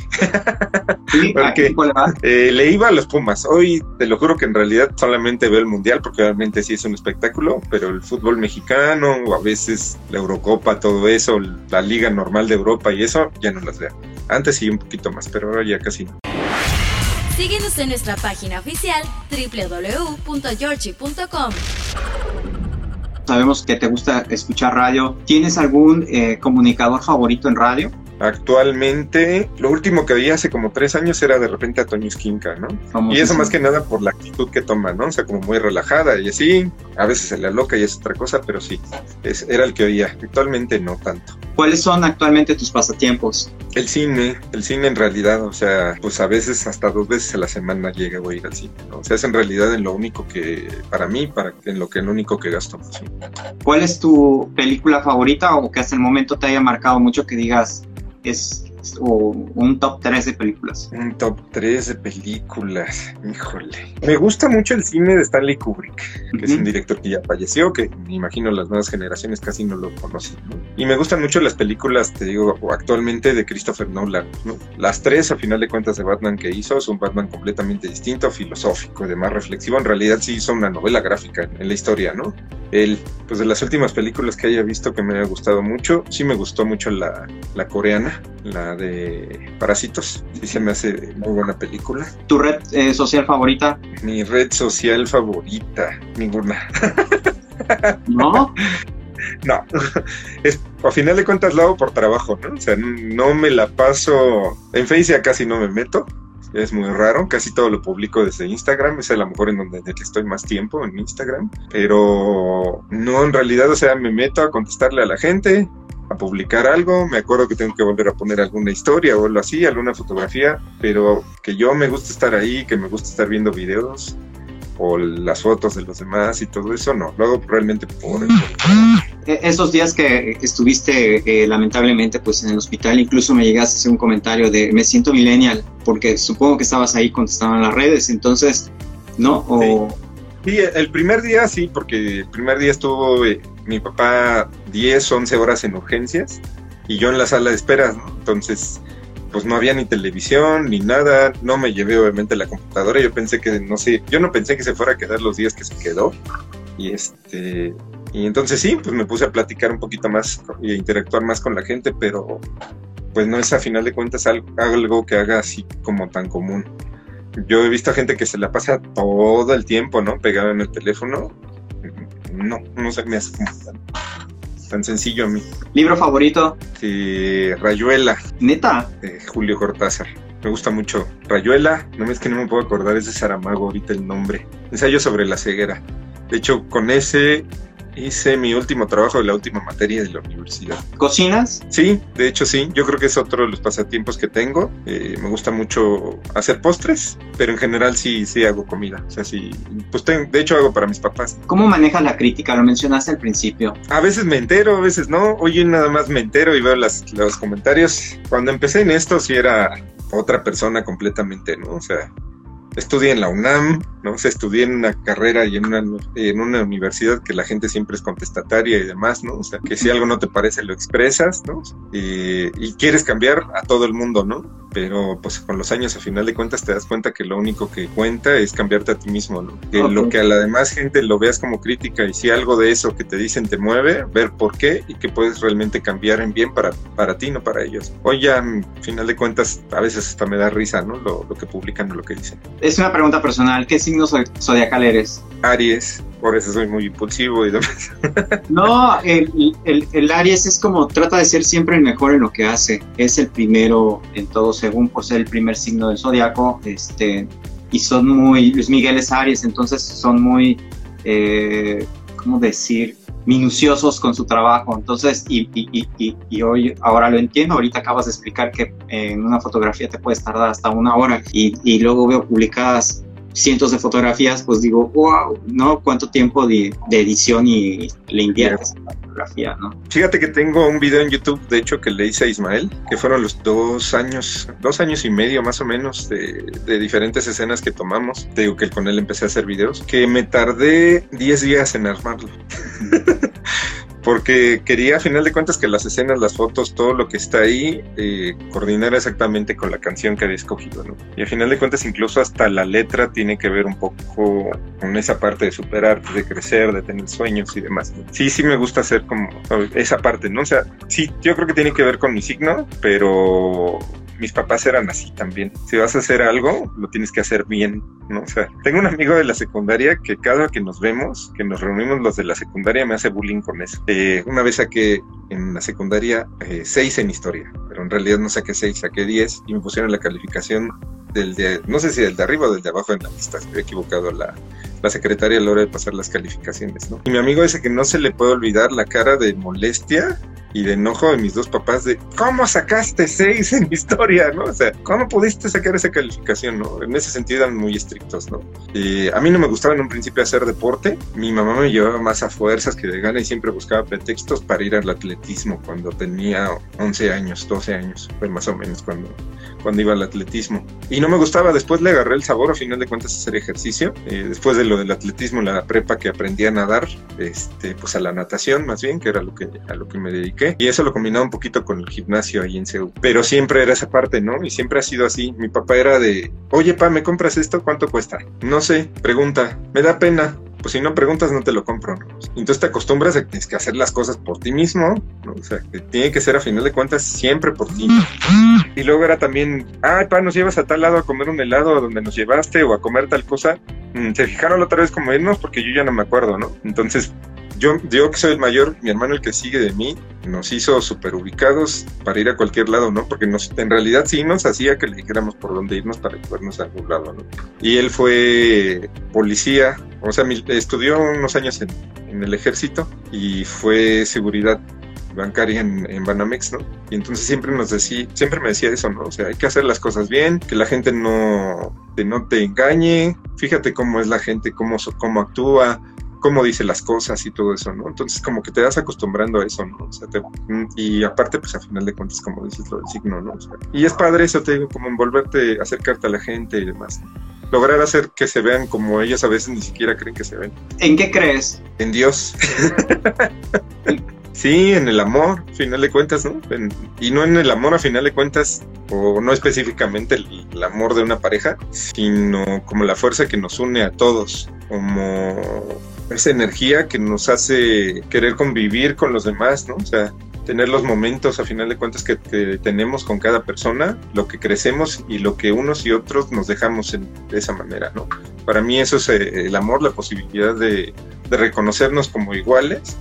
Speaker 2: ¿Sí? (laughs) Porque,
Speaker 3: eh, le iba a los Pumas. Hoy te lo juro que en realidad solamente veo el Mundial porque obviamente sí es un espectáculo, pero el fútbol mexicano o a veces la Eurocopa, todo eso, la Liga Normal de Europa y eso, ya no las veo. Antes sí un poquito más, pero ahora ya casi no.
Speaker 1: Síguenos en nuestra página oficial www.georgie.com.
Speaker 2: Sabemos que te gusta escuchar radio. ¿Tienes algún eh, comunicador favorito en radio?
Speaker 3: Actualmente, lo último que veía hace como tres años era de repente a Toño Esquinca, ¿no? y eso más que nada por la actitud que toma, ¿no? O sea, como muy relajada y así, a veces se le aloca y es otra cosa, pero sí, es, era el que oía. Actualmente no tanto.
Speaker 2: ¿Cuáles son actualmente tus pasatiempos?
Speaker 3: El cine, el cine en realidad, o sea, pues a veces hasta dos veces a la semana llega a ir al cine, ¿no? O sea, es en realidad en lo único que, para mí, para, en lo que lo único que gasto.
Speaker 2: ¿Cuál es tu película favorita o que hasta el momento te haya marcado mucho que digas, es o un top 3 de películas.
Speaker 3: Un top 3 de películas, híjole. Me gusta mucho el cine de Stanley Kubrick, que es un director que ya falleció, que me imagino las nuevas generaciones casi no lo conocen. Y me gustan mucho las películas, te digo, actualmente de Christopher Nolan. Las tres, a final de cuentas, de Batman que hizo, son Batman completamente distinto, filosófico, de más reflexivo. En realidad sí hizo una novela gráfica en, la historia, ¿no? Pues de las últimas películas que haya visto que me haya gustado mucho, sí me gustó mucho la, la coreana, la de Parásitos. Sí se me hace muy buena película.
Speaker 2: ¿Tu red eh, social favorita?
Speaker 3: Mi red social favorita, ninguna. (laughs)
Speaker 2: ¿No?
Speaker 3: No, es, a final de cuentas lo hago por trabajo, ¿no? O sea, no me la paso, en Facebook casi no me meto, es muy raro, casi todo lo publico desde Instagram, es a lo mejor en donde estoy más tiempo, en Instagram, pero no, en realidad, o sea, me meto a contestarle a la gente, a publicar algo, me acuerdo que tengo que volver a poner alguna historia o algo así, alguna fotografía, pero que yo me gusta estar ahí, que me gusta estar viendo videos o las fotos de los demás y todo eso, no, lo hago realmente por.
Speaker 2: E-, esos días que estuviste eh, lamentablemente pues en el hospital, incluso me llegaste a hacer un comentario de me siento millennial, porque supongo que estabas ahí cuando estaban las redes, entonces, ¿no? O...
Speaker 3: Sí. el primer día sí, porque el primer día estuvo eh, mi papá 10, 11 horas en urgencias y yo en la sala de espera, Entonces, pues no había ni televisión ni nada, no me llevé obviamente la computadora, yo pensé que, no sé, yo no pensé que se fuera a quedar los días que se quedó y este, y entonces sí, pues me puse a platicar un poquito más y a interactuar más con la gente, pero pues no es a final de cuentas algo, que haga así como tan común. Yo he visto a gente que se la pasa todo el tiempo, ¿no? Pegado en el teléfono no, no se me hace tan, sencillo a mí.
Speaker 2: ¿Libro favorito?
Speaker 3: Sí, Rayuela.
Speaker 2: ¿Neta?
Speaker 3: De Julio Cortázar. Me gusta mucho. Rayuela, no es que no me puedo acordar, es de Saramago ahorita el nombre. Ensayo sobre la ceguera. De hecho, con ese hice mi último trabajo de la última materia de la universidad.
Speaker 2: ¿Cocinas?
Speaker 3: Sí, de hecho sí. Yo creo que es otro de los pasatiempos que tengo. Eh, me gusta mucho hacer postres, pero en general sí, sí hago comida. O sea, sí, pues de hecho hago para mis papás.
Speaker 2: ¿Cómo manejas la crítica? Lo mencionaste al principio.
Speaker 3: A veces me entero, a veces no. Oye, nada más me entero y veo las, los comentarios. Cuando empecé en esto sí era otra persona completamente, ¿no? O sea, estudié en la UNAM, ¿no? se estudié en una carrera y en una, en una universidad que la gente siempre es contestataria y demás, ¿no? O sea, que si algo no te parece lo expresas, ¿no? Y, y quieres cambiar a todo el mundo, ¿no? pero pues con los años a final de cuentas te das cuenta que lo único que cuenta es cambiarte a ti mismo, ¿no? Que lo que a la demás gente lo veas como crítica y si algo de eso que te dicen te mueve, ver por qué y que puedes realmente cambiar en bien para, para ti, no para ellos. Hoy ya, a final de cuentas, a veces hasta me da risa, ¿no? Lo, lo que publican o lo que dicen.
Speaker 2: Es una pregunta personal, ¿qué significa signo zodiacal eres?
Speaker 3: Aries, por eso soy muy impulsivo y demás. (laughs)
Speaker 2: No, el, el, Aries es como trata de ser siempre el mejor en lo que hace. Es el primero en todo, según por ser el primer signo del zodiaco. Este, y son muy, Luis Miguel es Aries, entonces son muy, eh, ¿cómo decir? minuciosos con su trabajo. Entonces, y, y, y, y, hoy, ahora lo entiendo, ahorita acabas de explicar que en una fotografía te puedes tardar hasta una hora y, luego veo publicadas cientos de fotografías, pues digo, wow, ¿no? ¿Cuánto tiempo de, edición y le inviertes a la fotografía, ¿no?
Speaker 3: Fíjate que tengo un video en YouTube, de hecho, que le hice a Ismael, que fueron los dos años, dos años y medio más o menos de, de diferentes escenas que tomamos. Te digo que con él empecé a hacer videos, que me tardé 10 días en armarlo. (laughs) porque quería a final de cuentas que las escenas, las fotos, todo lo que está ahí, eh, coordinara exactamente con la canción que había escogido, ¿no? Y a final de cuentas incluso hasta la letra tiene que ver un poco con esa parte de superarte, de crecer, de tener sueños y demás. Sí, sí me gusta hacer como esa parte, ¿no? O sea, sí, yo creo que tiene que ver con mi signo, pero mis papás eran así también. Si vas a hacer algo, lo tienes que hacer bien, ¿no? O sea, tengo un amigo de la secundaria que cada que nos vemos, que nos reunimos los de la secundaria, me hace bullying con eso. Eh, una vez saqué en la secundaria eh, seis en historia, pero en realidad no saqué seis, saqué diez y me pusieron la calificación del de, no sé si del de arriba o del de abajo en la lista, he equivocado la, la secretaria a la hora de pasar las calificaciones, ¿no? Y mi amigo dice que no se le puede olvidar la cara de molestia y de enojo de mis dos papás de cómo sacaste seis en historia, ¿no? O sea, ¿cómo pudiste sacar esa calificación, no? En ese sentido eran muy estrictos, ¿no? A mí no me gustaba en un principio hacer deporte, mi mamá me llevaba más a fuerzas que de gana y siempre buscaba pretextos para ir al atletismo cuando tenía 11 años, 12 años, fue más o menos cuando, cuando iba al atletismo. Y no me gustaba, después le agarré el sabor a final de cuentas hacer ejercicio, eh, después de lo del atletismo, la prepa que aprendí a nadar, este, pues a la natación más bien, que era lo que, a lo que me dediqué y eso lo combinaba un poquito con el gimnasio ahí en Seúl. Pero siempre era esa parte, ¿no? Y siempre ha sido así. Mi papá era de, oye, pa, ¿me compras esto? ¿Cuánto cuesta? No sé, pregunta, me da pena pues si no preguntas no te lo compro. ¿no? Entonces te acostumbras a que tienes que hacer las cosas por ti mismo, ¿no? o sea, que tiene que ser a final de cuentas siempre por ti. Y luego era también, ay, pa, nos llevas a tal lado a comer un helado donde nos llevaste o a comer tal cosa. Mm, se fijaron la otra vez como irnos porque yo ya no me acuerdo, ¿no? Entonces yo digo que soy el mayor, mi hermano el que sigue de mí, nos hizo súper ubicados para ir a cualquier lado, ¿no? Porque nos, en realidad sí nos hacía que le dijéramos por dónde irnos para llevarnos a algún lado, ¿no? Y él fue policía, o sea, estudió unos años en, el ejército y fue seguridad bancaria en, en, Banamex, ¿no? Y entonces siempre nos decía, siempre me decía eso, ¿no? O sea, hay que hacer las cosas bien, que la gente no te, no te engañe, fíjate cómo es la gente, cómo, cómo actúa, cómo dice las cosas y todo eso, ¿no? Entonces como que te vas acostumbrando a eso, ¿no? O sea, y aparte, pues a final de cuentas, como dices, lo del signo, ¿no? O sea, y es padre eso, te digo, como envolverte, acercarte a la gente y demás. Lograr hacer que se vean como ellos a veces ni siquiera creen que se ven.
Speaker 2: ¿En qué crees?
Speaker 3: En Dios. (laughs) sí, en el amor, a final de cuentas, ¿no? y no en el amor a final de cuentas, o no específicamente el, el, amor de una pareja, sino como la fuerza que nos une a todos, como esa energía que nos hace querer convivir con los demás, ¿no? O sea, tener los momentos a final de cuentas que, tenemos con cada persona, lo que crecemos y lo que unos y otros nos dejamos de esa manera, ¿no? Para mí eso es eh, el amor, la posibilidad de, de reconocernos como iguales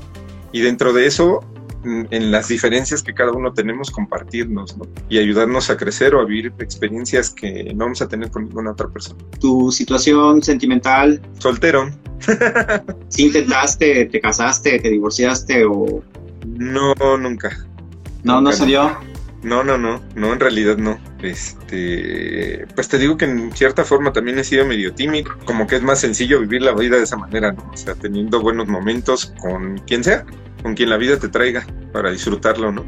Speaker 3: y dentro de eso en las diferencias que cada uno tenemos, compartirnos ¿no? y ayudarnos a crecer o a vivir experiencias que no vamos a tener con ninguna otra persona.
Speaker 2: ¿Tu situación sentimental?
Speaker 3: Soltero. (laughs)
Speaker 2: ¿Sí intentaste, te casaste, te divorciaste o...?
Speaker 3: No, nunca.
Speaker 2: ¿No, no se dio?
Speaker 3: No, no, no, no, en realidad no. Este, pues te digo que en cierta forma también he sido medio tímido, como que es más sencillo vivir la vida de esa manera, ¿no? O sea, teniendo buenos momentos con quien sea con quien la vida te traiga para disfrutarlo, ¿no?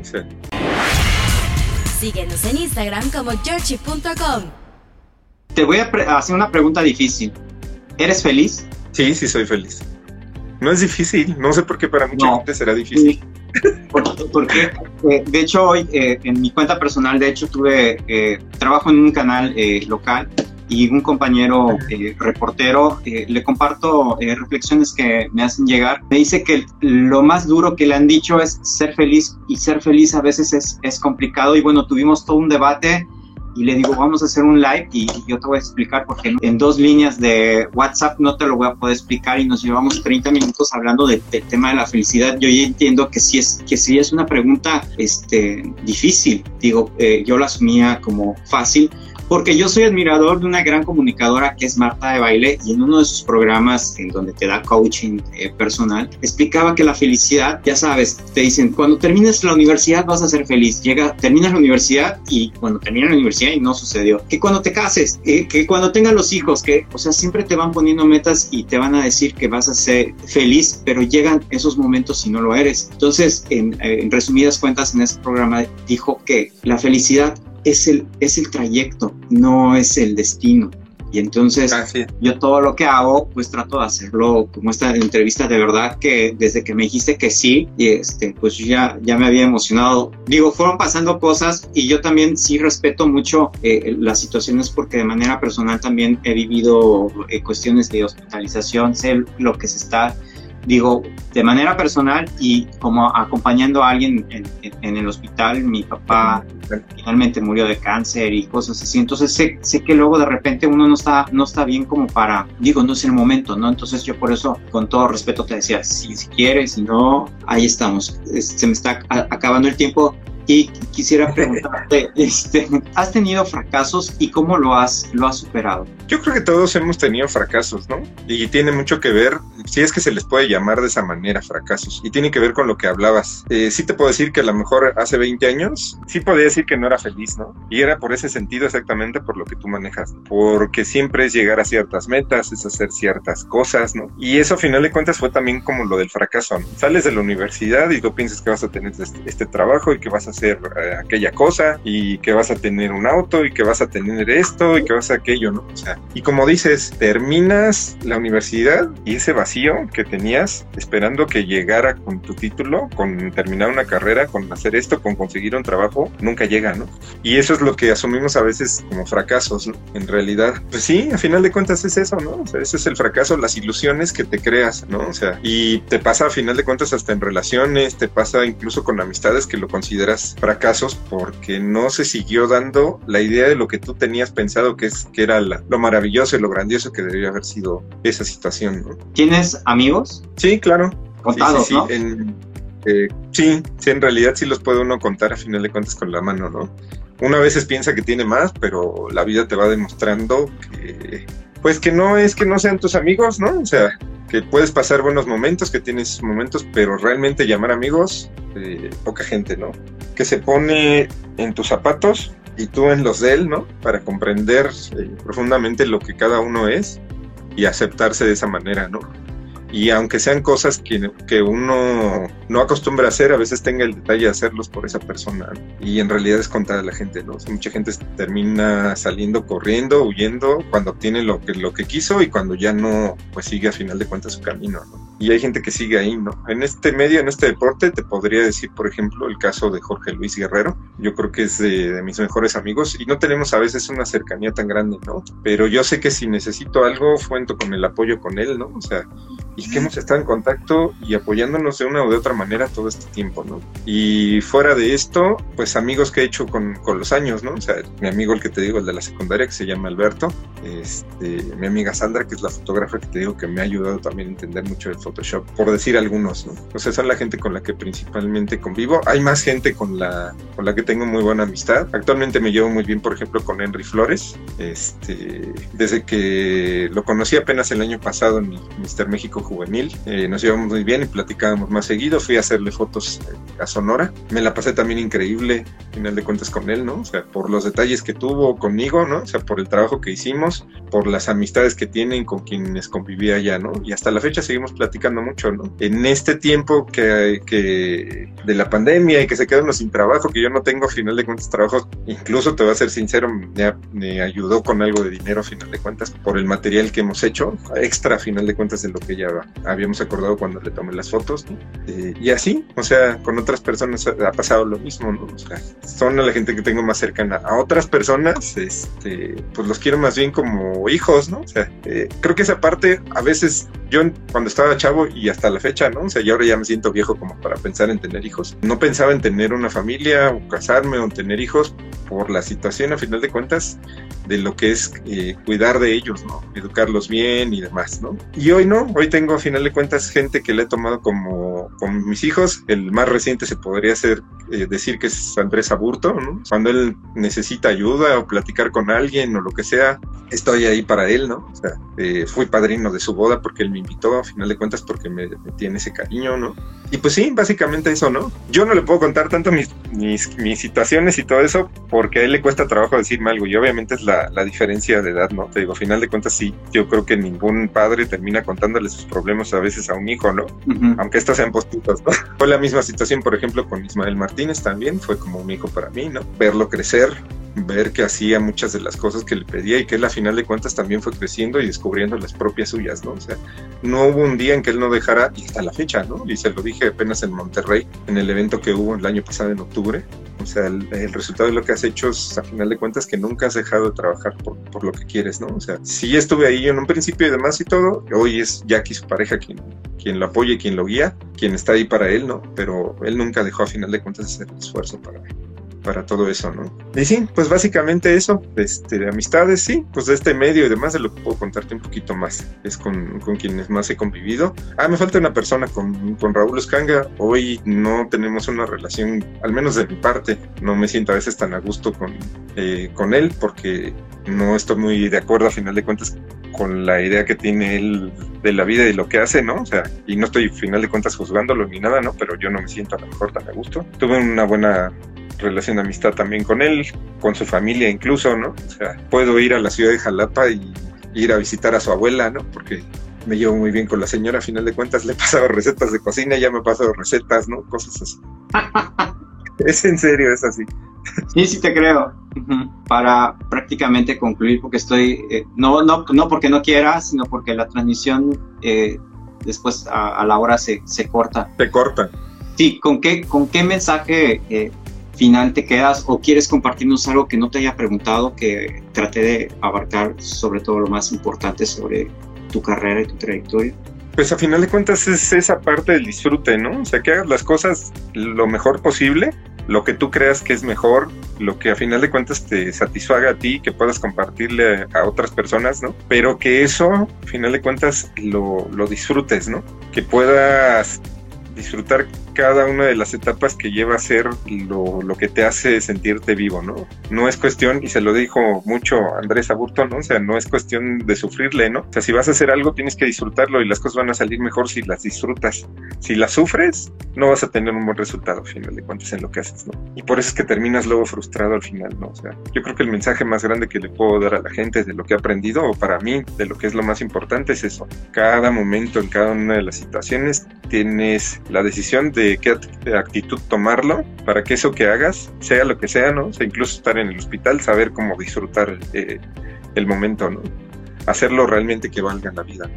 Speaker 1: Síguenos en Instagram como georgie.com.
Speaker 2: Te voy a hacer una pregunta difícil. ¿Eres feliz?
Speaker 3: Sí, sí, soy feliz. No es difícil, no sé por qué para mucha gente será difícil.
Speaker 2: Porque, eh, de hecho, hoy eh, en mi cuenta personal, de hecho, tuve eh, trabajo en un canal local y un compañero reportero, le comparto reflexiones que me hacen llegar. Me dice que lo más duro que le han dicho es ser feliz y ser feliz a veces es, es complicado y bueno, tuvimos todo un debate y le digo, vamos a hacer un live y yo te voy a explicar porque en dos líneas de WhatsApp no te lo voy a poder explicar y nos llevamos 30 minutos hablando del tema de la felicidad. Yo ya entiendo que sí es, que sí es una pregunta este, difícil. Digo, eh, yo la asumía como fácil, porque yo soy admirador de una gran comunicadora que es Marta de Baile y en uno de sus programas en donde te da coaching eh, personal explicaba que la felicidad, ya sabes, te dicen cuando termines la universidad vas a ser feliz, llega, terminas la universidad y cuando terminas la universidad y no sucedió, que cuando te cases, eh, que cuando tengas los hijos, que o sea siempre te van poniendo metas y te van a decir que vas a ser feliz, pero llegan esos momentos y no lo eres. Entonces, en, en resumidas cuentas en ese programa dijo que la felicidad es el, es el trayecto, no es el destino. Y entonces yo todo lo que hago, pues trato de hacerlo como esta entrevista de verdad que desde que me dijiste que sí, y este, pues ya, ya me había emocionado. Digo, fueron pasando cosas y yo también sí respeto mucho eh, las situaciones porque de manera personal también he vivido eh, cuestiones de hospitalización, sé lo que se está digo, de manera personal y como acompañando a alguien en, el hospital, mi papá finalmente murió de cáncer y cosas así, entonces sé, sé, que luego de repente uno no está, no está bien como para, digo, no es el momento, ¿no? Entonces yo por eso, con todo respeto, te decía, si, quieres, si no, ahí estamos. Se me está acabando el tiempo. Y quisiera preguntarte, (laughs) este, ¿has tenido fracasos y cómo lo has, lo has superado?
Speaker 3: Yo creo que todos hemos tenido fracasos, ¿no? Y tiene mucho que ver, si es que se les puede llamar de esa manera, fracasos. Y tiene que ver con lo que hablabas. Eh, sí te puedo decir que a lo mejor hace 20 años, sí podía decir que no era feliz, ¿no? Y era por ese sentido exactamente por lo que tú manejas. Porque siempre es llegar a ciertas metas, es hacer ciertas cosas, ¿no? Y eso a final de cuentas fue también como lo del fracaso. Sales de la universidad y tú piensas que vas a tener este, este trabajo y que vas a hacer eh, aquella cosa y que vas a tener un auto y que vas a tener esto y que vas a aquello, ¿no? O sea, y como dices, terminas la universidad y ese vacío que tenías esperando que llegara con tu título, con terminar una carrera, con hacer esto, con conseguir un trabajo, nunca llega, ¿no? Y eso es lo que asumimos a veces como fracasos, ¿no? En realidad, pues sí, a final de cuentas es eso, ¿no? O sea, ese es el fracaso, las ilusiones que te creas, ¿no? O sea, y te pasa a final de cuentas hasta en relaciones, te pasa incluso con amistades que lo consideras fracasos porque no se siguió dando la idea de lo que tú tenías pensado que es que era lo maravilloso y lo grandioso que debería haber sido esa situación.
Speaker 2: ¿Tienes amigos?
Speaker 3: Sí, claro.
Speaker 2: Contados,
Speaker 3: sí, eh, sí, sí, en realidad sí los puede uno contar a final de cuentas con la mano, ¿no? Una veces piensa que tiene más, pero la vida te va demostrando que, pues que no es que no sean tus amigos, ¿no? O sea, que puedes pasar buenos momentos, que tienes momentos, pero realmente llamar amigos, eh, poca gente, ¿no? Que se pone en tus zapatos y tú en los de él, ¿no? Para comprender eh, profundamente lo que cada uno es y aceptarse de esa manera, ¿no? Y aunque sean cosas que, que, uno no acostumbra a hacer, a veces tenga el detalle de hacerlos por esa persona. Y en realidad es contra la gente, ¿no? mucha gente termina saliendo corriendo, huyendo, cuando obtiene lo que, lo que quiso y cuando ya no, pues sigue a final de cuentas su camino, ¿no? Y hay gente que sigue ahí, ¿no? En este medio, en este deporte, te podría decir, por ejemplo, el caso de Jorge Luis Guerrero. Yo creo que es de, de mis mejores amigos y no tenemos a veces una cercanía tan grande, ¿no? Pero yo sé que si necesito algo, cuento con el apoyo con él, ¿no? O sea, y que hemos estado en contacto y apoyándonos de una o de otra manera todo este tiempo, ¿no? Y fuera de esto, pues amigos que he hecho con, con los años, ¿no? O sea, mi amigo, el que te digo, el de la secundaria, que se llama Alberto, este, mi amiga Sandra, que es la fotógrafa que te digo que me ha ayudado también a entender mucho de Photoshop, por decir algunos, ¿no? O sea, es la gente con la que principalmente convivo. Hay más gente con la, con la que tengo muy buena amistad. Actualmente me llevo muy bien, por ejemplo, con Henry Flores, este, desde que lo conocí apenas el año pasado en Mister México juvenil. Eh, nos llevamos muy bien y platicábamos más seguido. Fui a hacerle fotos eh, a Sonora. Me la pasé también increíble, al final de cuentas, con él, ¿no? O sea, por los detalles que tuvo conmigo, ¿no? O sea, por el trabajo que hicimos, por las amistades que tienen con quienes convivía allá, ¿no? Y hasta la fecha seguimos platicando mucho, ¿no? En este tiempo que, que de la pandemia y que se quedan sin trabajo, que yo no tengo, a final de cuentas, trabajo, incluso te voy a ser sincero, me, me ayudó con algo de dinero, a final de cuentas, por el material que hemos hecho, extra, a final de cuentas, de lo que habíamos acordado cuando le tomé las fotos. Eh, y así, o sea, con otras personas ha pasado lo mismo, O sea, son a la gente que tengo más cercana. A otras personas, este, pues los quiero más bien como hijos, ¿no? O sea, eh, creo que esa parte a veces yo cuando estaba chavo y hasta la fecha, ¿no? O sea, yo ahora ya me siento viejo como para pensar en tener hijos. No pensaba en tener una familia o casarme o tener hijos por la situación, a final de cuentas, de lo que es eh, cuidar de ellos, ¿no? Educarlos bien y demás, ¿no? Y hoy no, hoy tengo a final de cuentas gente que le he tomado como, como mis hijos. El más reciente se podría hacer, eh, decir que es Andrés Aburto, ¿no? Cuando él necesita ayuda o platicar con alguien o lo que sea, estoy ahí para él, ¿no? O sea, eh, fui padrino de su boda porque él me invitó, a final de cuentas, porque me, tiene ese cariño, ¿no? Y pues sí, básicamente eso, ¿no? Yo no le puedo contar tanto mis, mis, mis situaciones y todo eso porque a él le cuesta trabajo decirme algo y obviamente es la, la diferencia de edad, ¿no? Te digo, a final de cuentas sí, yo creo que ningún padre termina contándole sus problemas a veces a un hijo, ¿no? Aunque estos sean ¿no? (laughs) Fue la misma situación, por ejemplo, con Ismael Martínez también, fue como un hijo para mí, ¿no? Verlo crecer, ver que hacía muchas de las cosas que le pedía y que él a final de cuentas también fue creciendo y descubriendo las propias suyas, ¿no? O sea, no hubo un día en que él no dejara, y hasta la fecha, ¿no? Y se lo dije apenas en Monterrey, en el evento que hubo el año pasado en octubre. O sea, el, resultado de lo que has hecho es, a final de cuentas, que nunca has dejado de trabajar por, lo que quieres, ¿no? O sea, sí estuve ahí en un principio y demás y todo, hoy es Jackie, su pareja, quien, quien lo apoya y quien lo guía, quien está ahí para él, ¿no? Pero él nunca dejó a final de cuentas hacer el esfuerzo para, para todo eso, ¿no? Y sí, pues básicamente eso, este, de amistades, sí, pues de este medio y demás de lo que puedo contarte un poquito más, es con, con quienes más he convivido. Ah, me falta una persona con, con Raúl Escanga, hoy no tenemos una relación, al menos de mi parte, no me siento a veces tan a gusto con, eh, con él porque no estoy muy de acuerdo a final de cuentas con la idea que tiene él de la vida y lo que hace, ¿no? O sea, y no estoy a final de cuentas juzgándolo ni nada, ¿no? Pero yo no me siento a lo mejor tan a gusto. Tuve una buena relación de amistad también con él, con su familia incluso, ¿no? O sea, puedo ir a la ciudad de Jalapa y ir a visitar a su abuela, ¿no? Porque me llevo muy bien con la señora, a final de cuentas le he pasado recetas de cocina, ya me he pasado recetas, ¿no? Cosas así. (laughs) es en serio, es así.
Speaker 2: Sí, sí te creo. Para prácticamente concluir, porque estoy, eh, no, no, no porque no quiera, sino porque la transmisión eh, después a, la hora se, se corta.
Speaker 3: Se corta.
Speaker 2: Sí, ¿con qué, con qué mensaje eh, final te quedas o quieres compartirnos algo que no te haya preguntado, que trate de abarcar sobre todo lo más importante sobre tu carrera y tu trayectoria?
Speaker 3: Pues a final de cuentas es esa parte del disfrute, ¿no? O sea, que hagas las cosas lo mejor posible, lo que tú creas que es mejor, lo que a final de cuentas te satisfaga a ti, que puedas compartirle a otras personas, ¿no? Pero que eso, a final de cuentas, lo disfrutes, ¿no? Que puedas disfrutar cada una de las etapas que lleva a ser lo, lo, que te hace sentirte vivo, ¿no? No es cuestión, y se lo dijo mucho Andrés Aburto, ¿no? O sea, no es cuestión de sufrirle, ¿no? O sea, si vas a hacer algo tienes que disfrutarlo y las cosas van a salir mejor si las disfrutas. Si las sufres, no vas a tener un buen resultado, al final de cuentas, en lo que haces, ¿no? Y por eso es que terminas luego frustrado al final, ¿no? O sea, yo creo que el mensaje más grande que le puedo dar a la gente de lo que he aprendido, o para mí, de lo que es lo más importante, es eso. Cada momento, en cada una de las situaciones, tienes la decisión de qué actitud tomarlo para que eso que hagas, sea lo que sea, ¿no? O sea, incluso estar en el hospital, saber cómo disfrutar eh, el momento, ¿no? Hacerlo realmente que valga la vida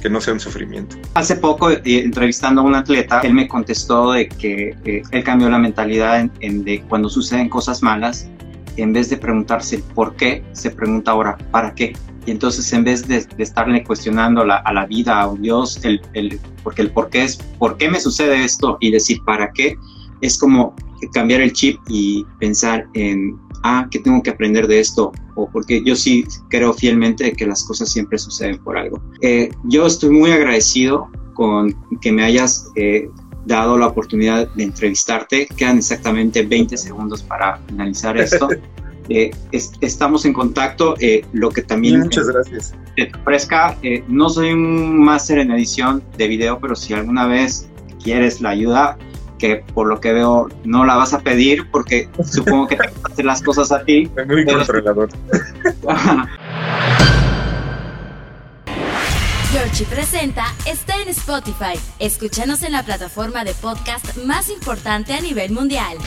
Speaker 3: que no sea un sufrimiento.
Speaker 2: Hace poco, eh, entrevistando a un atleta, él me contestó de que eh, él cambió la mentalidad en, de cuando suceden cosas malas, en vez de preguntarse por qué, se pregunta ahora para qué. Y entonces en vez de, estarle cuestionando a la vida, a Dios, el, el, porque el por qué es, ¿por qué me sucede esto? Y decir, ¿para qué? Es como cambiar el chip y pensar en, ah, ¿qué tengo que aprender de esto? O porque yo sí creo fielmente que las cosas siempre suceden por algo. Eh, yo estoy muy agradecido con que me hayas eh, dado la oportunidad de entrevistarte. Quedan exactamente 20 segundos para finalizar esto. (laughs) Eh, estamos en contacto, eh, lo que también...
Speaker 3: Muchas gracias.
Speaker 2: Te ofrezca, eh, no soy un máster en edición de video, pero si alguna vez quieres la ayuda, que por lo que veo no la vas a pedir porque (laughs) supongo que te hacer las cosas a ti.
Speaker 3: Es muy controlador. (laughs)
Speaker 1: Georgie Presenta está en Spotify. Escúchanos en la plataforma de podcast más importante a nivel mundial.